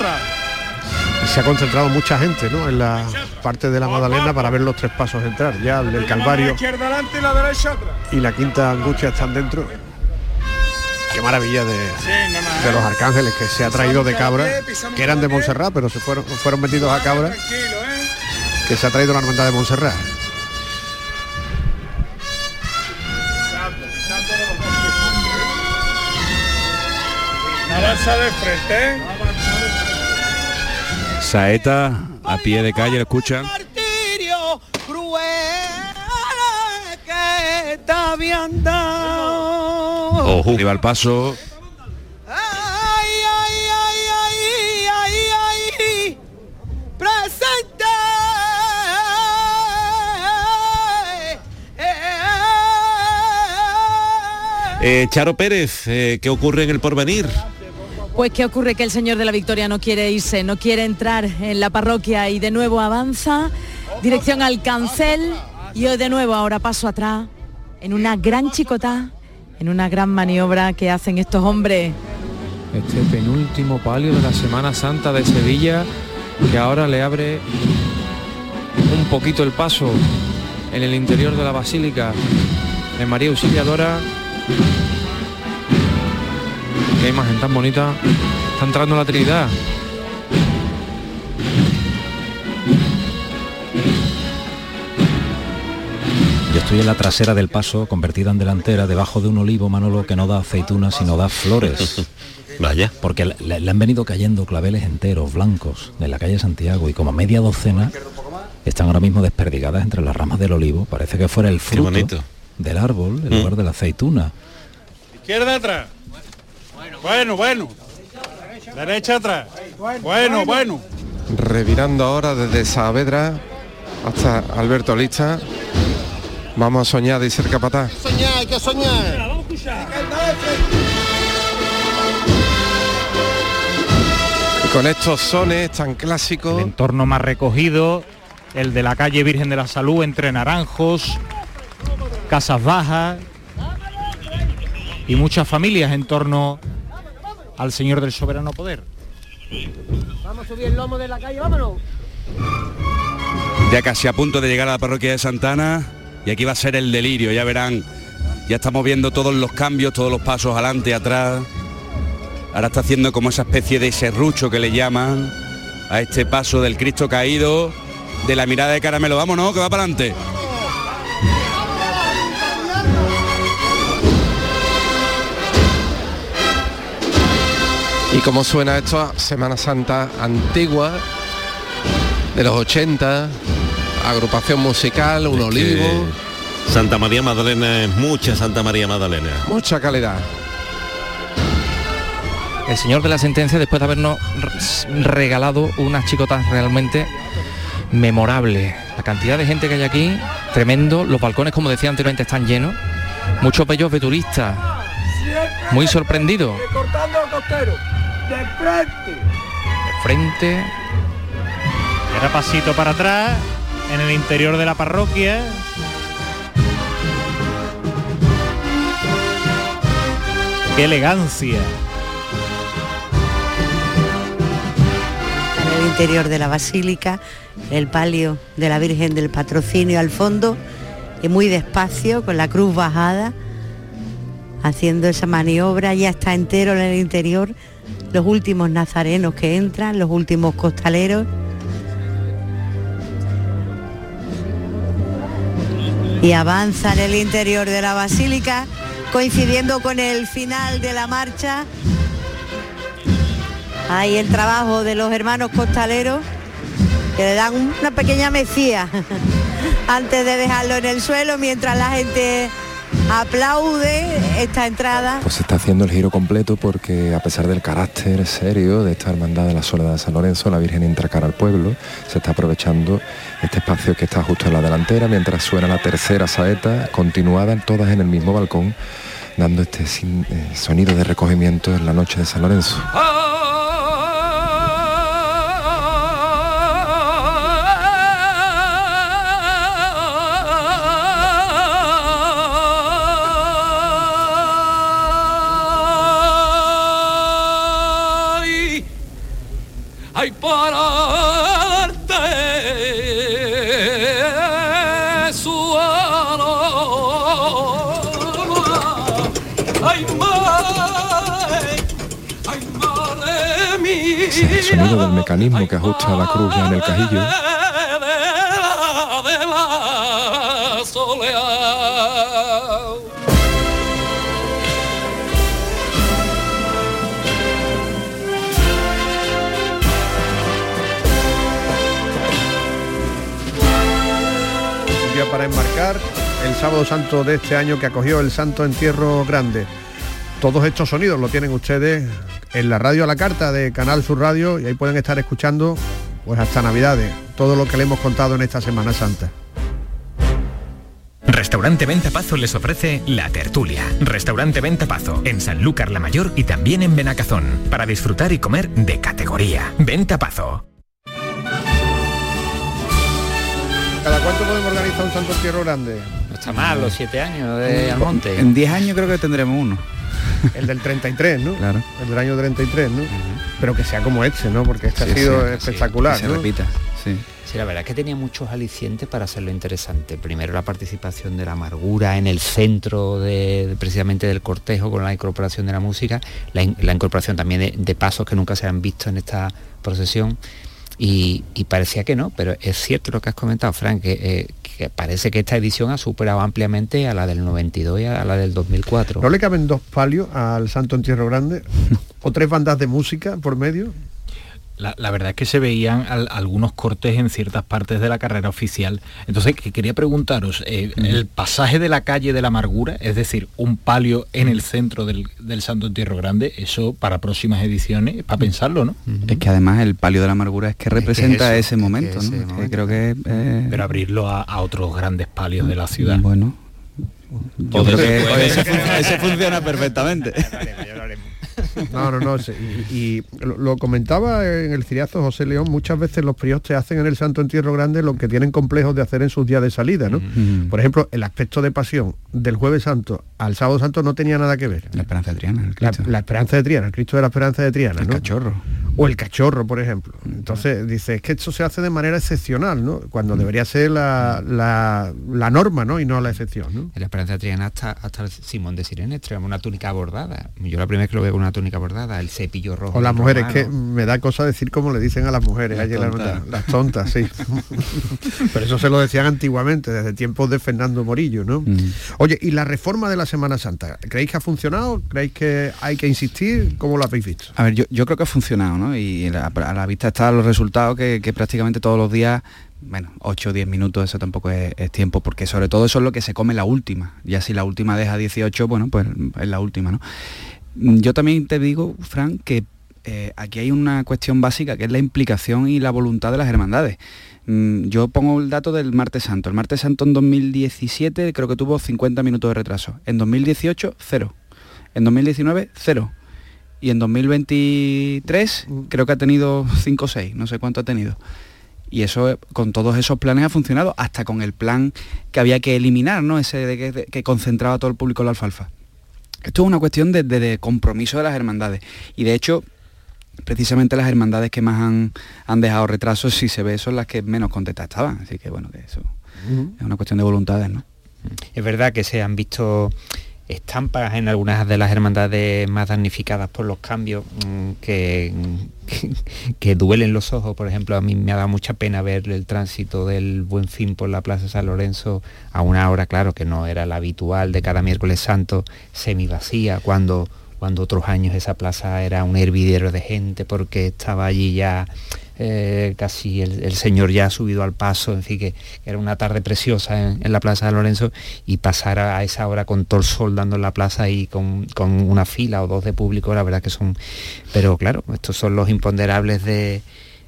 se ha concentrado mucha gente ¿no? en la parte de la Magdalena para ver los tres pasos entrar. Ya el Calvario y la quinta angustia están dentro. Qué maravilla de, de los arcángeles que se ha traído de cabra, que eran de Montserrat, pero se fueron, fueron metidos a cabra, que se ha traído la hermandad de Montserrat. Avanza de frente. Saeta a pie de calle, ¿lo escuchan? Ojo, iba al paso. Ay, ay, ay, ay, ay, ay, presente. Eh, Charo Pérez, eh, ¿qué ocurre en el porvenir? Pues qué ocurre que el Señor de la Victoria no quiere irse, no quiere entrar en la parroquia y de nuevo avanza, dirección al cancel y hoy de nuevo ahora paso atrás en una gran chicotá, en una gran maniobra que hacen estos hombres. Este penúltimo palio de la Semana Santa de Sevilla que ahora le abre un poquito el paso en el interior de la Basílica de María Auxiliadora. Qué imagen tan bonita. Está entrando la Trinidad. Yo estoy en la trasera del paso, convertida en delantera, debajo de un olivo, Manolo, que no da aceitunas, sino da flores. Vaya. Porque le, le han venido cayendo claveles enteros, blancos, en la calle Santiago, y como media docena están ahora mismo desperdigadas entre las ramas del olivo. Parece que fuera el fruto bonito. del árbol en Mm. lugar de la aceituna. Izquierda atrás. Bueno, bueno. Derecha atrás. Bueno, bueno. Revirando ahora desde Saavedra hasta Alberto Lista. Vamos a soñar de ser capataz. Soñar, hay que soñar. Y con estos sones tan clásicos. El entorno más recogido, el de la calle Virgen de la Salud entre Naranjos, Casas Bajas y muchas familias en torno al Señor del Soberano Poder. Vamos a subir el lomo de la calle, vámonos. Ya casi a punto de llegar a la parroquia de Santana y aquí va a ser el delirio, ya verán. Ya estamos viendo todos los cambios, todos los pasos adelante, atrás. Ahora está haciendo como esa especie de serrucho que le llaman a este paso del Cristo caído, de la mirada de caramelo. Vámonos, que va para adelante. Y como suena esto a Semana Santa antigua, de los 80, agrupación musical, un olivo, Santa María Magdalena es mucha Santa María Magdalena. mucha calidad. El señor de la sentencia, después de habernos regalado unas chicotas realmente memorables. La cantidad de gente que hay aquí, tremendo. Los balcones, como decía anteriormente, están llenos. Muchos bellos de turistas. Muy sorprendido. De frente. Frente. Y ahora pasito para atrás, en el interior de la parroquia. ¡Qué elegancia! en el interior de la basílica, el palio de la Virgen del Patrocinio al fondo y muy despacio con la cruz bajada, haciendo esa maniobra, ya está entero en el interior, los últimos nazarenos que entran, los últimos costaleros. Y avanza en el interior de la basílica, coincidiendo con el final de la marcha Ahí el trabajo de los hermanos costaleros que le dan una pequeña mecía antes de dejarlo en el suelo mientras la gente aplaude esta entrada. Pues se está haciendo el giro completo porque a pesar del carácter serio de esta hermandad de la Soledad de San Lorenzo, la Virgen entra cara al pueblo, se está aprovechando este espacio que está justo en la delantera mientras suena la tercera saeta, continuada todas en el mismo balcón, dando este sin- eh, sonido de recogimiento en la noche de San Lorenzo. Ay, sonido del mecanismo que ajusta la cruz en el cajillo. Para enmarcar el sábado santo de este año que acogió el Santo Entierro Grande. Todos estos sonidos lo tienen ustedes en la radio a la carta de Canal Sur Radio y ahí pueden estar escuchando pues hasta Navidades, todo lo que le hemos contado en esta Semana Santa. Restaurante Ventapazo les ofrece La Tertulia. Restaurante Ventapazo en Sanlúcar la Mayor y también en Benacazón. Para disfrutar y comer de categoría. Ventapazo. ¿Cada cuánto podemos organizar un Santo Entierro Grande? No está mal, los siete años de Almonte. En 10 años creo que tendremos uno. El del 33, ¿no? Claro. El del año 33, ¿no? Pero que sea como este, ¿no? Porque este ha sido espectacular. que se repita, sí. Sí, la verdad es que tenía muchos alicientes para hacerlo interesante. Primero la participación de la amargura en el centro de, de- precisamente del cortejo con la incorporación de la música, la, in- la incorporación también de, de pasos que nunca se han visto en esta procesión. Y, y parecía que no, pero es cierto lo que has comentado, Frank, que, eh, que parece que esta edición ha superado ampliamente a la del 92 y a la del 2004. ¿No le caben dos palios al Santo Entierro Grande? ¿O tres bandas de música por medio? La, la verdad es que se veían al- algunos cortes en ciertas partes de la carrera oficial. Entonces, que quería preguntaros, eh, el pasaje de la calle de la amargura, es decir, un palio en el centro del, del Santo Entierro Grande, eso para próximas ediciones, para pensarlo, ¿no? Es que además el palio de la amargura es que representa eso, ese es que momento, ese ¿no? Momento. creo que eh, Pero abrirlo a, a otros grandes palios de la ciudad. Bueno. Yo creo que ese funciona perfectamente. No, no, no. sí, Y, y lo, lo comentaba en el Ciriazo José León, muchas veces los priostes hacen en el Santo Entierro Grande lo que tienen complejos de hacer en sus días de salida, ¿no? Por ejemplo, el aspecto de pasión del Jueves Santo al Sábado Santo no tenía nada que ver. La esperanza de Triana. el La, Cristo. la esperanza de Triana, el Cristo de la esperanza de Triana, El ¿no? cachorro. O el cachorro, por ejemplo. Entonces, dice, es que esto se hace de manera excepcional, ¿no? Cuando debería ser la, la- la norma, ¿no? Y no la excepción, ¿no? En la Esperanza de Triana hasta, hasta el Simón de Sirene trae una túnica bordada. Yo la primera vez que lo veo con una túnica bordada, el cepillo rojo. O las mujeres, romano. que me da cosa decir como le dicen a las mujeres Las la tontas. nota, las tontas, sí. Pero eso se lo decían antiguamente, desde tiempos de Fernando Morillo, ¿no? Oye, ¿y la reforma de la Semana Santa? ¿Creéis que ha funcionado? ¿Creéis que hay que insistir? ¿Cómo lo habéis visto? A ver, yo, yo creo que ha funcionado, ¿no? Y la- a la vista están los resultados que, que prácticamente todos los días, bueno, 8 o 10 minutos, eso tampoco es, es tiempo, porque sobre todo eso es lo que se come la última. Ya si la última deja 18, bueno, pues es la última, ¿no? Mm, Yo también te digo, Fran, que eh, aquí hay una cuestión básica, que es la implicación y la voluntad de las hermandades. Mm, Yo pongo el dato del Martes Santo. El Martes Santo en 2017 creo que tuvo 50 minutos de retraso. En 2018, cero. En 2019, cero. Y en 2023 creo que ha tenido 5 o 6, no sé cuánto ha tenido. Y eso con todos esos planes ha funcionado, hasta con el plan que había que eliminar, ¿no? Ese de que, de que concentraba a todo el público en la alfalfa. Esto es una cuestión de, de- de compromiso de las hermandades. Y de hecho, precisamente las hermandades que más han, han dejado retrasos, si se ve, son las que menos contentas estaban. Así que bueno, que eso es una cuestión de voluntades, ¿no? Es verdad que se han visto estampas en algunas de las hermandades más damnificadas por los cambios mm, que, que duelen los ojos. Por ejemplo, a mí me ha dado mucha pena ver el tránsito del Buen Fin por la Plaza San Lorenzo a una hora, claro, que no era la habitual de cada miércoles santo, semi vacía, cuando cuando otros años esa plaza era un hervidero de gente porque estaba allí ya eh, casi el, señor ya subido al paso, en fin, que era una tarde preciosa en, la Plaza de Lorenzo y pasar a esa hora con todo el sol dando en la plaza y con, con una fila o dos de público, la verdad que son... Pero claro, estos son los imponderables de,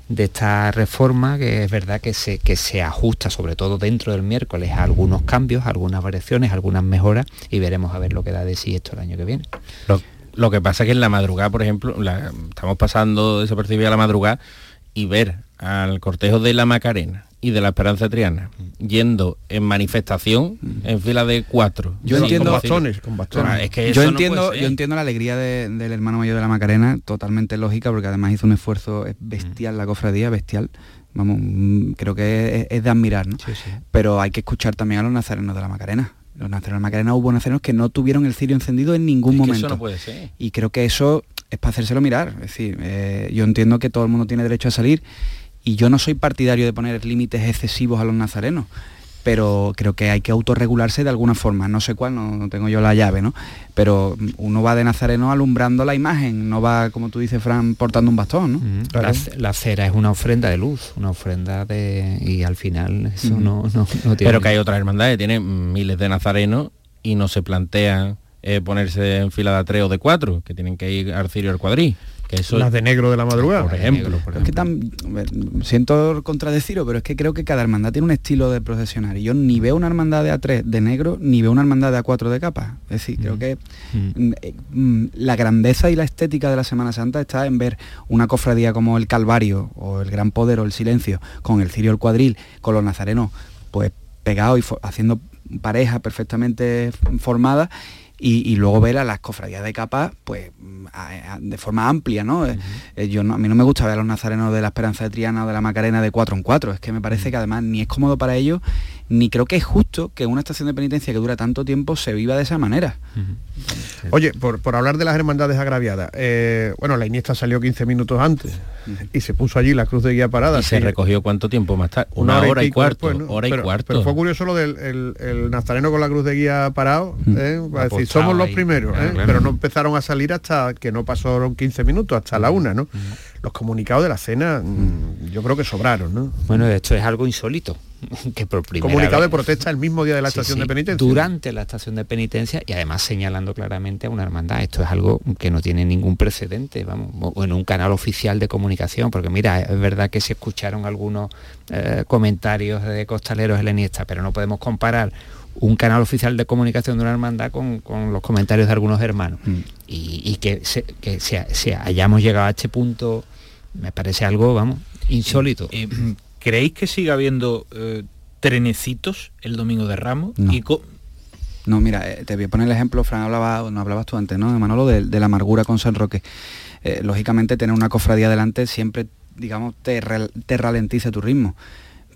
de esta reforma, que es verdad que se, que se ajusta, sobre todo dentro del miércoles, a algunos cambios, algunas variaciones, algunas mejoras y veremos a ver lo que da de sí esto el año que viene. Lo, que pasa es que en la madrugada, por ejemplo, estamos pasando desapercibida la madrugada y ver al cortejo de la Macarena y de la Esperanza Triana yendo en manifestación en fila de cuatro. Yo Sí, entiendo bastones, Ah, Es que yo no entiendo, yo entiendo la alegría de- del hermano mayor de la Macarena, totalmente lógica, porque además hizo un esfuerzo bestial la cofradía, bestial. Vamos, mm, creo que es, es de admirar, ¿no? Pero hay que escuchar también a los nazarenos de la Macarena. Los nazarenos Macarena hubo nazarenos que no tuvieron el cirio encendido en ningún Es que momento. eso no puede ser. Y creo que eso es para hacérselo mirar. Es decir, eh, yo entiendo que todo el mundo tiene derecho a salir y yo no soy partidario de poner límites excesivos a los nazarenos pero creo que hay que autorregularse de alguna forma, no sé cuál, no, no, tengo yo la llave, ¿no? Pero uno va de nazareno alumbrando la imagen, no va, como tú dices, Fran, portando un bastón, ¿no? Mm, la, la, cera es una ofrenda de luz, una ofrenda de... y al final eso mm. no, no, no, tiene... Pero que hay otras hermandades que tienen miles de nazarenos y no se plantean eh, ponerse en fila de tres o de cuatro, que tienen que ir al cirio al cuadrí. Que eso, las de negro de la madrugada por ejemplo, por ejemplo. Es que tan, siento contradeciros pero es que creo que cada hermandad tiene un estilo de procesionar y yo ni veo una hermandad de A3 de negro ni veo una hermandad de A4 de capa es decir creo que mm. Mm, la grandeza y la estética de la Semana Santa está en ver una cofradía como el Calvario o el Gran Poder o el Silencio con el cirio el cuadril con los nazarenos pues pegados y haciendo pareja perfectamente formada y, y, luego ver a las cofradías de capa pues a, a, de forma amplia, ¿no? Uh -huh. yo no, A mí no me gusta ver a los nazarenos de la Esperanza de Triana o de la Macarena de 4 en 4, es que me parece que además ni es cómodo para ellos, ni creo que es justo que una estación de penitencia que dura tanto tiempo se viva de esa manera. Uh -huh. Oye, por, por, hablar de las hermandades agraviadas, eh, bueno, la Iniesta salió 15 minutos antes. Y se puso allí la cruz de guía parada. ¿Y se recogió cuánto tiempo más tarde? Una, Una hora, y, y cuarto, después, ¿no? hora pero, y cuarto. Pero fue curioso lo del el, el nazareno con la cruz de guía parado, ¿eh? Para decir, somos los primeros, ¿eh? claro. pero no empezaron a salir hasta que no pasaron 15 minutos, hasta la una, ¿no? Los comunicados de la cena, mm, yo creo que sobraron, ¿no? Bueno, esto es algo insólito que por primera comunicado vez, de protesta el mismo día de la sí, estación sí, de penitencia durante la estación de penitencia y además señalando claramente a una hermandad esto es algo que no tiene ningún precedente vamos o en un canal oficial de comunicación porque mira es verdad que se escucharon algunos eh, comentarios de costaleros helenistas pero no podemos comparar un canal oficial de comunicación de una hermandad con, con los comentarios de algunos hermanos mm. y, y, que, se, que se, se hayamos llegado a este punto me parece algo vamos insólito eh, ¿Creéis que siga habiendo eh, trenecitos el domingo de Ramos? No. Y no, mira, eh, te voy a poner el ejemplo, Fran, hablaba, no hablabas tú antes, ¿no? De Manolo, de, de la amargura con San Roque. Eh, lógicamente, tener una cofradía delante siempre, digamos, te, te ralentiza tu ritmo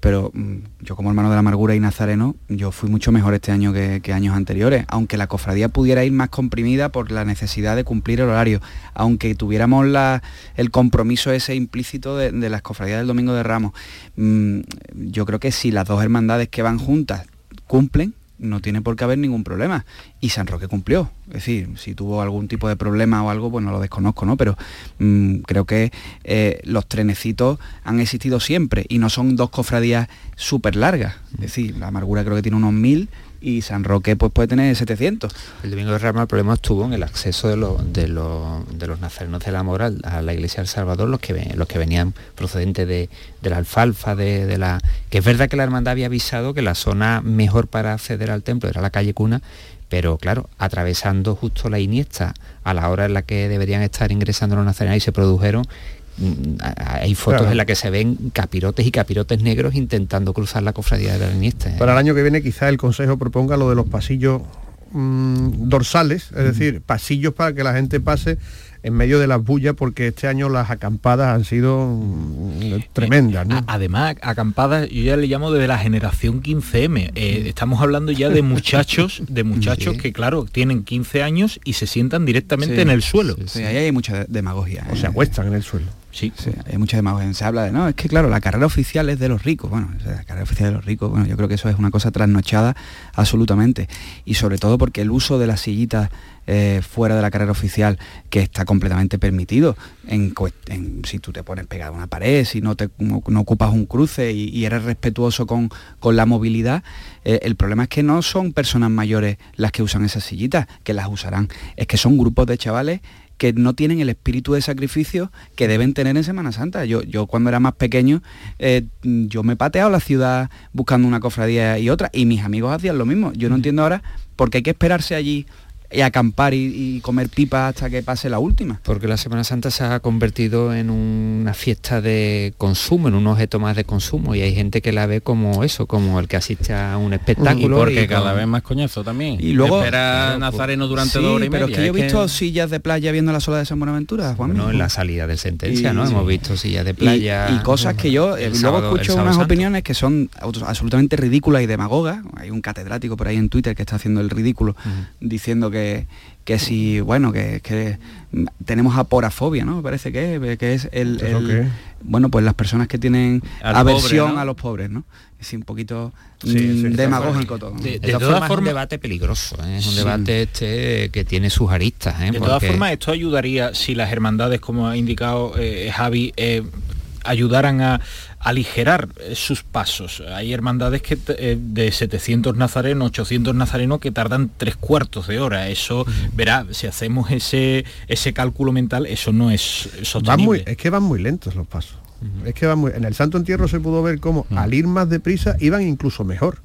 pero mm, yo como hermano de la amargura y nazareno, yo fui mucho mejor este año que, años anteriores, aunque la cofradía pudiera ir más comprimida por la necesidad de cumplir el horario, aunque tuviéramos la, el compromiso ese implícito de, de, las cofradías del Domingo de Ramos. Mm, yo creo que si las dos hermandades que van juntas cumplen, no tiene por qué haber ningún problema. Y San Roque cumplió. Es decir, si tuvo algún tipo de problema o algo, pues no lo desconozco, ¿no? Pero mmm, creo que eh, los trenecitos han existido siempre y no son dos cofradías súper largas. Es decir, la amargura creo que tiene unos mil y San Roque pues puede tener 700. El domingo de Ramos el problema estuvo en el acceso de, lo, de, lo, de los nazarenos de la moral a la iglesia del Salvador, los que, los que venían procedentes de, de la alfalfa, de, de, la. que es verdad que la hermandad había avisado que la zona mejor para acceder al templo era la calle Cuna, pero claro, atravesando justo la Iniesta a la hora en la que deberían estar ingresando los nazarenos y se produjeron hay fotos claro. en las que se ven capirotes y capirotes negros intentando cruzar la cofradía de la Iniesta. ¿eh? Para el año que viene quizá el Consejo proponga lo de los pasillos mmm, dorsales, es decir, pasillos para que la gente pase en medio de las bullas porque este año las acampadas han sido mm, tremendas. ¿no? Además, acampadas yo ya le llamo desde la generación 15M. Eh, estamos hablando ya de muchachos, de muchachos sí. que claro, tienen 15 años y se sientan directamente sí, en el suelo. Sí, ahí hay mucha demagogia. O ¿eh? se acuestan en el suelo. Sí. hay mucha demagogia. Se habla de, no, es que claro, la carrera oficial es de los ricos. Bueno, la carrera oficial de los ricos, bueno, yo creo que eso es una cosa trasnochada absolutamente. Y sobre todo porque el uso de las sillitas eh, fuera de la carrera oficial que está completamente permitido en, si tú te pones pegado a una pared, si no, ocupas un cruce y, eres respetuoso con, con la movilidad, eh, el problema es que no son personas mayores las que usan esas sillitas, que las usarán, es que son grupos de chavales que no tienen el espíritu de sacrificio que deben tener en Semana Santa. Yo, yo cuando era más pequeño, eh, yo me he pateado la ciudad buscando una cofradía y otra, y mis amigos hacían lo mismo. Yo no entiendo ahora por qué hay que esperarse allí y acampar y, y, comer pipa hasta que pase la última. Porque la Semana Santa se ha convertido en una fiesta de consumo, en un objeto más de consumo y hay gente que la ve como eso, como el que asiste a un espectáculo. Y porque y cada vez más coñazo también. Y luego espera claro, Nazareno durante sí, dos horas y pero media. es que yo he visto que... sillas de playa viendo la sola de San Buenaventura, Juan. No, en la salida de sentencia, y, ¿no? Sí. Hemos visto sillas de playa. Y, y cosas que yo luego sábado, escucho unas Santo. opiniones que son absolutamente ridículas y demagogas. Hay un catedrático por ahí en Twitter que está haciendo el ridículo uh -huh. diciendo que que, que si, bueno, que, que tenemos aporafobia, ¿no? Me parece que es, que es el, bueno, pues las personas que tienen Al aversión pobre, ¿no? a los pobres, ¿no? Es un poquito Sí, mm, sí, demagógico todo. De, de todas todas formas, es un debate peligroso, ¿eh? es un Sí. debate este que tiene sus aristas. ¿eh? De todas Porque- formas, esto ayudaría si las hermandades, como ha indicado eh, Javi, eh, ayudaran a aligerar sus pasos. Hay hermandades que eh, de 700 nazarenos, 800 nazarenos que tardan tres cuartos de hora. Eso, verá, si hacemos ese, ese cálculo mental, eso no es Van sostenible. muy, es que van muy lentos los pasos. Es que van muy, en el Santo Entierro se pudo ver cómo al ir más deprisa iban incluso mejor.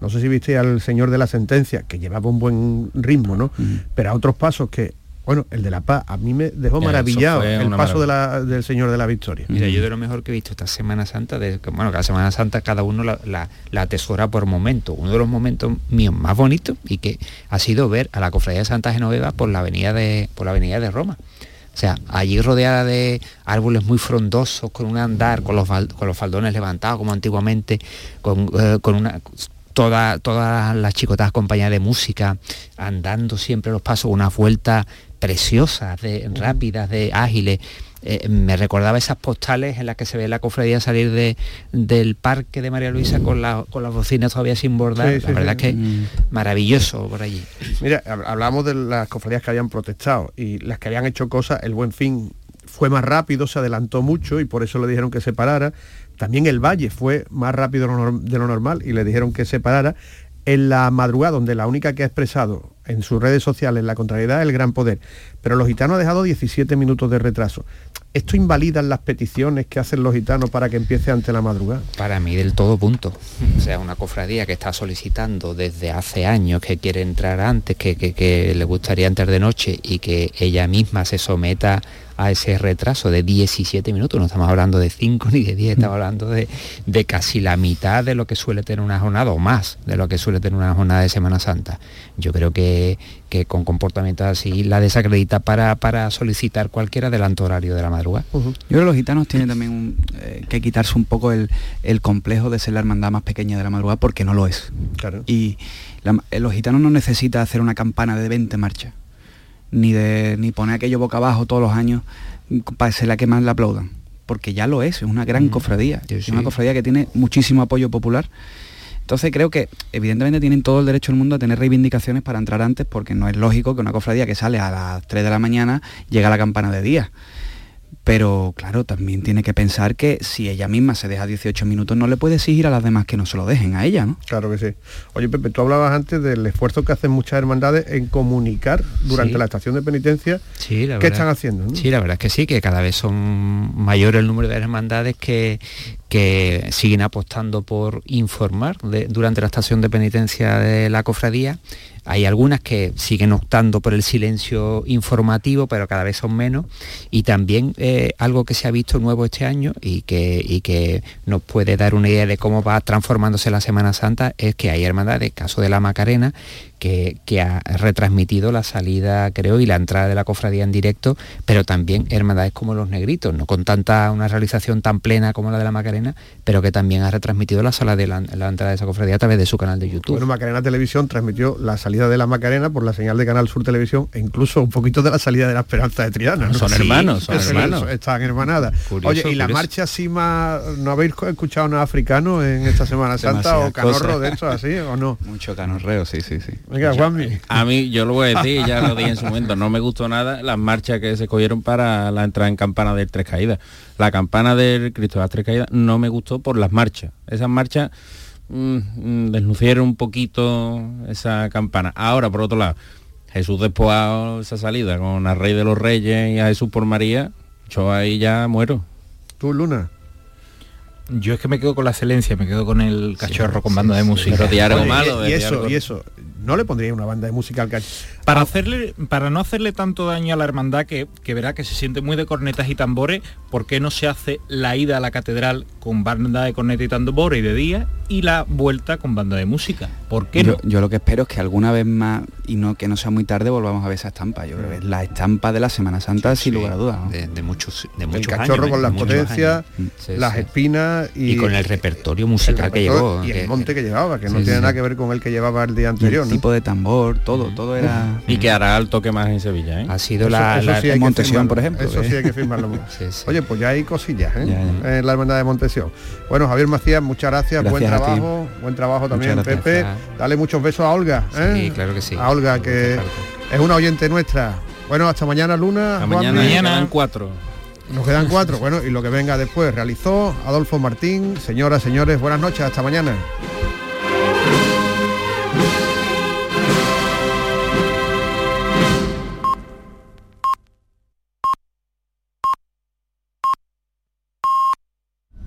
No sé si viste al señor de la sentencia, que llevaba un buen ritmo, ¿no? Pero a otros pasos que, bueno, el de la paz, a mí me dejó Ya, maravillado el paso de la- del señor de la victoria. Mira, yo de lo mejor que he visto esta Semana Santa, de, bueno, cada Semana Santa cada uno la, la- la atesora por momento. Uno de los momentos míos más bonitos y que ha sido ver a la Cofradía de Santa Genoveva por la avenida de, por la avenida de Roma. O sea, allí rodeada de árboles muy frondosos, con un andar, con los, con los faldones levantados como antiguamente, con, eh, con una toda, todas las chicotas acompañadas de música, andando siempre los pasos, unas vueltas preciosas, de, rápidas, de ágiles. Eh, me recordaba esas postales en las que se ve la cofradía salir de, del parque de María Luisa con, la- con las bocinas todavía sin bordar. Sí, la sí, verdad sí. es que maravilloso por allí. Mira, hab- hablamos de las cofradías que habían protestado y las que habían hecho cosas, el Buen Fin fue más rápido, se adelantó mucho y por eso le dijeron que se parara. También el Valle fue más rápido de lo, normal y le dijeron que se parara. En la madrugada, donde la única que ha expresado en sus redes sociales la contrariedad es el gran poder, pero los gitanos han dejado 17 minutos de retraso. ¿Esto invalida las peticiones que hacen los gitanos para que empiece ante la madrugada? Para mí del todo punto. O sea, una cofradía que está solicitando desde hace años que quiere entrar antes, que le gustaría entrar de noche y que ella misma se someta a ese retraso de 17 minutos. No estamos hablando de 5 ni de 10, estamos hablando de, de casi la mitad de lo que suele tener una jornada o más de lo que suele tener una jornada de Semana Santa. Yo creo que, que con comportamientos así la desacredita para, para solicitar cualquier adelanto horario de la madrugada. Yo creo que los gitanos tienen también un, eh, que quitarse un poco el, el complejo de ser la hermandad más pequeña de la madrugada porque no lo es. Y la- eh, los gitanos no necesitan hacer una campana de 20 marchas, ni, de, ni poner aquello boca abajo todos los años mm, para ser la que más le aplaudan, porque ya lo es, es una gran cofradía, es una cofradía que tiene muchísimo apoyo popular. Entonces creo que evidentemente tienen todo el derecho del mundo a tener reivindicaciones para entrar antes, porque no es lógico que una cofradía que sale a las 3 de la mañana llegue a la campana de día. Pero claro, también tiene que pensar que si ella misma se deja 18 minutos, no le puede exigir a las demás que no se lo dejen a ella, ¿no? Claro que sí. Oye, Pepe, tú hablabas antes del esfuerzo que hacen muchas hermandades en comunicar durante Sí. la estación de penitencia Sí, la qué verdad. están haciendo. ¿no? Sí, la verdad es que sí, que cada vez son mayor el número de hermandades que, que siguen apostando por informar de- durante la estación de penitencia de la cofradía. Hay algunas que siguen optando por el silencio informativo, pero cada vez son menos. Y también eh, algo que se ha visto nuevo este año y que, y que nos puede dar una idea de cómo va transformándose la Semana Santa es que hay hermandades, caso de la Macarena, que, que ha retransmitido la salida, creo, y la entrada de la cofradía en directo, pero también hermandades como los negritos, no con tanta una realización tan plena como la de la Macarena, pero que también ha retransmitido la sala de la, la entrada de esa cofradía a través de su canal de YouTube. Bueno, Macarena Televisión transmitió la salida de la Macarena por la señal de Canal Sur Televisión e incluso un poquito de la salida de la Esperanza de Triana. ¿no? Son hermanos, son Sí, hermanos. Están hermanadas. Curioso, Oye, ¿y la marcha así más... ¿No habéis escuchado nada africano en esta Semana Santa o canorro de esto así o no? Mucho canorreo, sí, sí, sí. Venga, Juanmi. A mí, yo lo voy a decir, ya lo dije en su momento, no me gustó nada las marchas que se cogieron para la entrada en campana del Tres Caídas. La campana del Cristo de las Tres Caídas no me gustó por las marchas. Esas marchas mm, mm, deslucieron un poquito esa campana. Ahora, por otro lado, Jesús despojado esa salida con a Rey de los Reyes y a Jesús por María, yo ahí ya muero. Tú, Luna. Yo es que me quedo con la excelencia, me quedo con el cachorro con banda de música. Pero di algo Oye, malo, y, y eso, algo- y eso. ¿No le pondría una banda de música al cachorro? Para hacerle, para no hacerle tanto daño a la hermandad que, que verá que se siente muy de cornetas y tambores, ¿por qué no se hace la ida a la catedral con banda de corneta y tambores y de día y la vuelta con banda de música? ¿Por qué yo, no? yo lo que espero es que alguna vez más, y no que no sea muy tarde, volvamos a ver esa estampa. Yo creo que es la estampa de la Semana Santa, sin lugar a dudas. ¿no? De, de muchos, de El muchos cachorro años, con las potencias. Sí, las sí. espinas y, y con el repertorio musical que repertorio llevó. y que- el monte que llevaba, que no Sí, tiene nada que ver con el que llevaba el día Y tipo de tambor, todo, todo era Y que hará el toque más en Sevilla, ¿eh? Ha sido Eso- la, eso la- sí hay que Montesión, por ejemplo, Eso ¿eh? sí hay que firmarlo. Sí, sí. Oye, pues ya hay cosillas, ¿eh? Ya, En la hermandad de Montesión. Bueno, Javier Macías, muchas gracias, buen Gracias trabajo, buen trabajo también. Pepe. Dale muchos besos a Olga. ¿eh? Sí, claro que sí. A Olga, que es una oyente nuestra. Bueno, hasta mañana, Luna. Hasta mañana, mañana cuatro. Nos quedan cuatro. Bueno, y lo que venga después realizó Adolfo Martín. Señoras, señores, buenas noches, hasta mañana.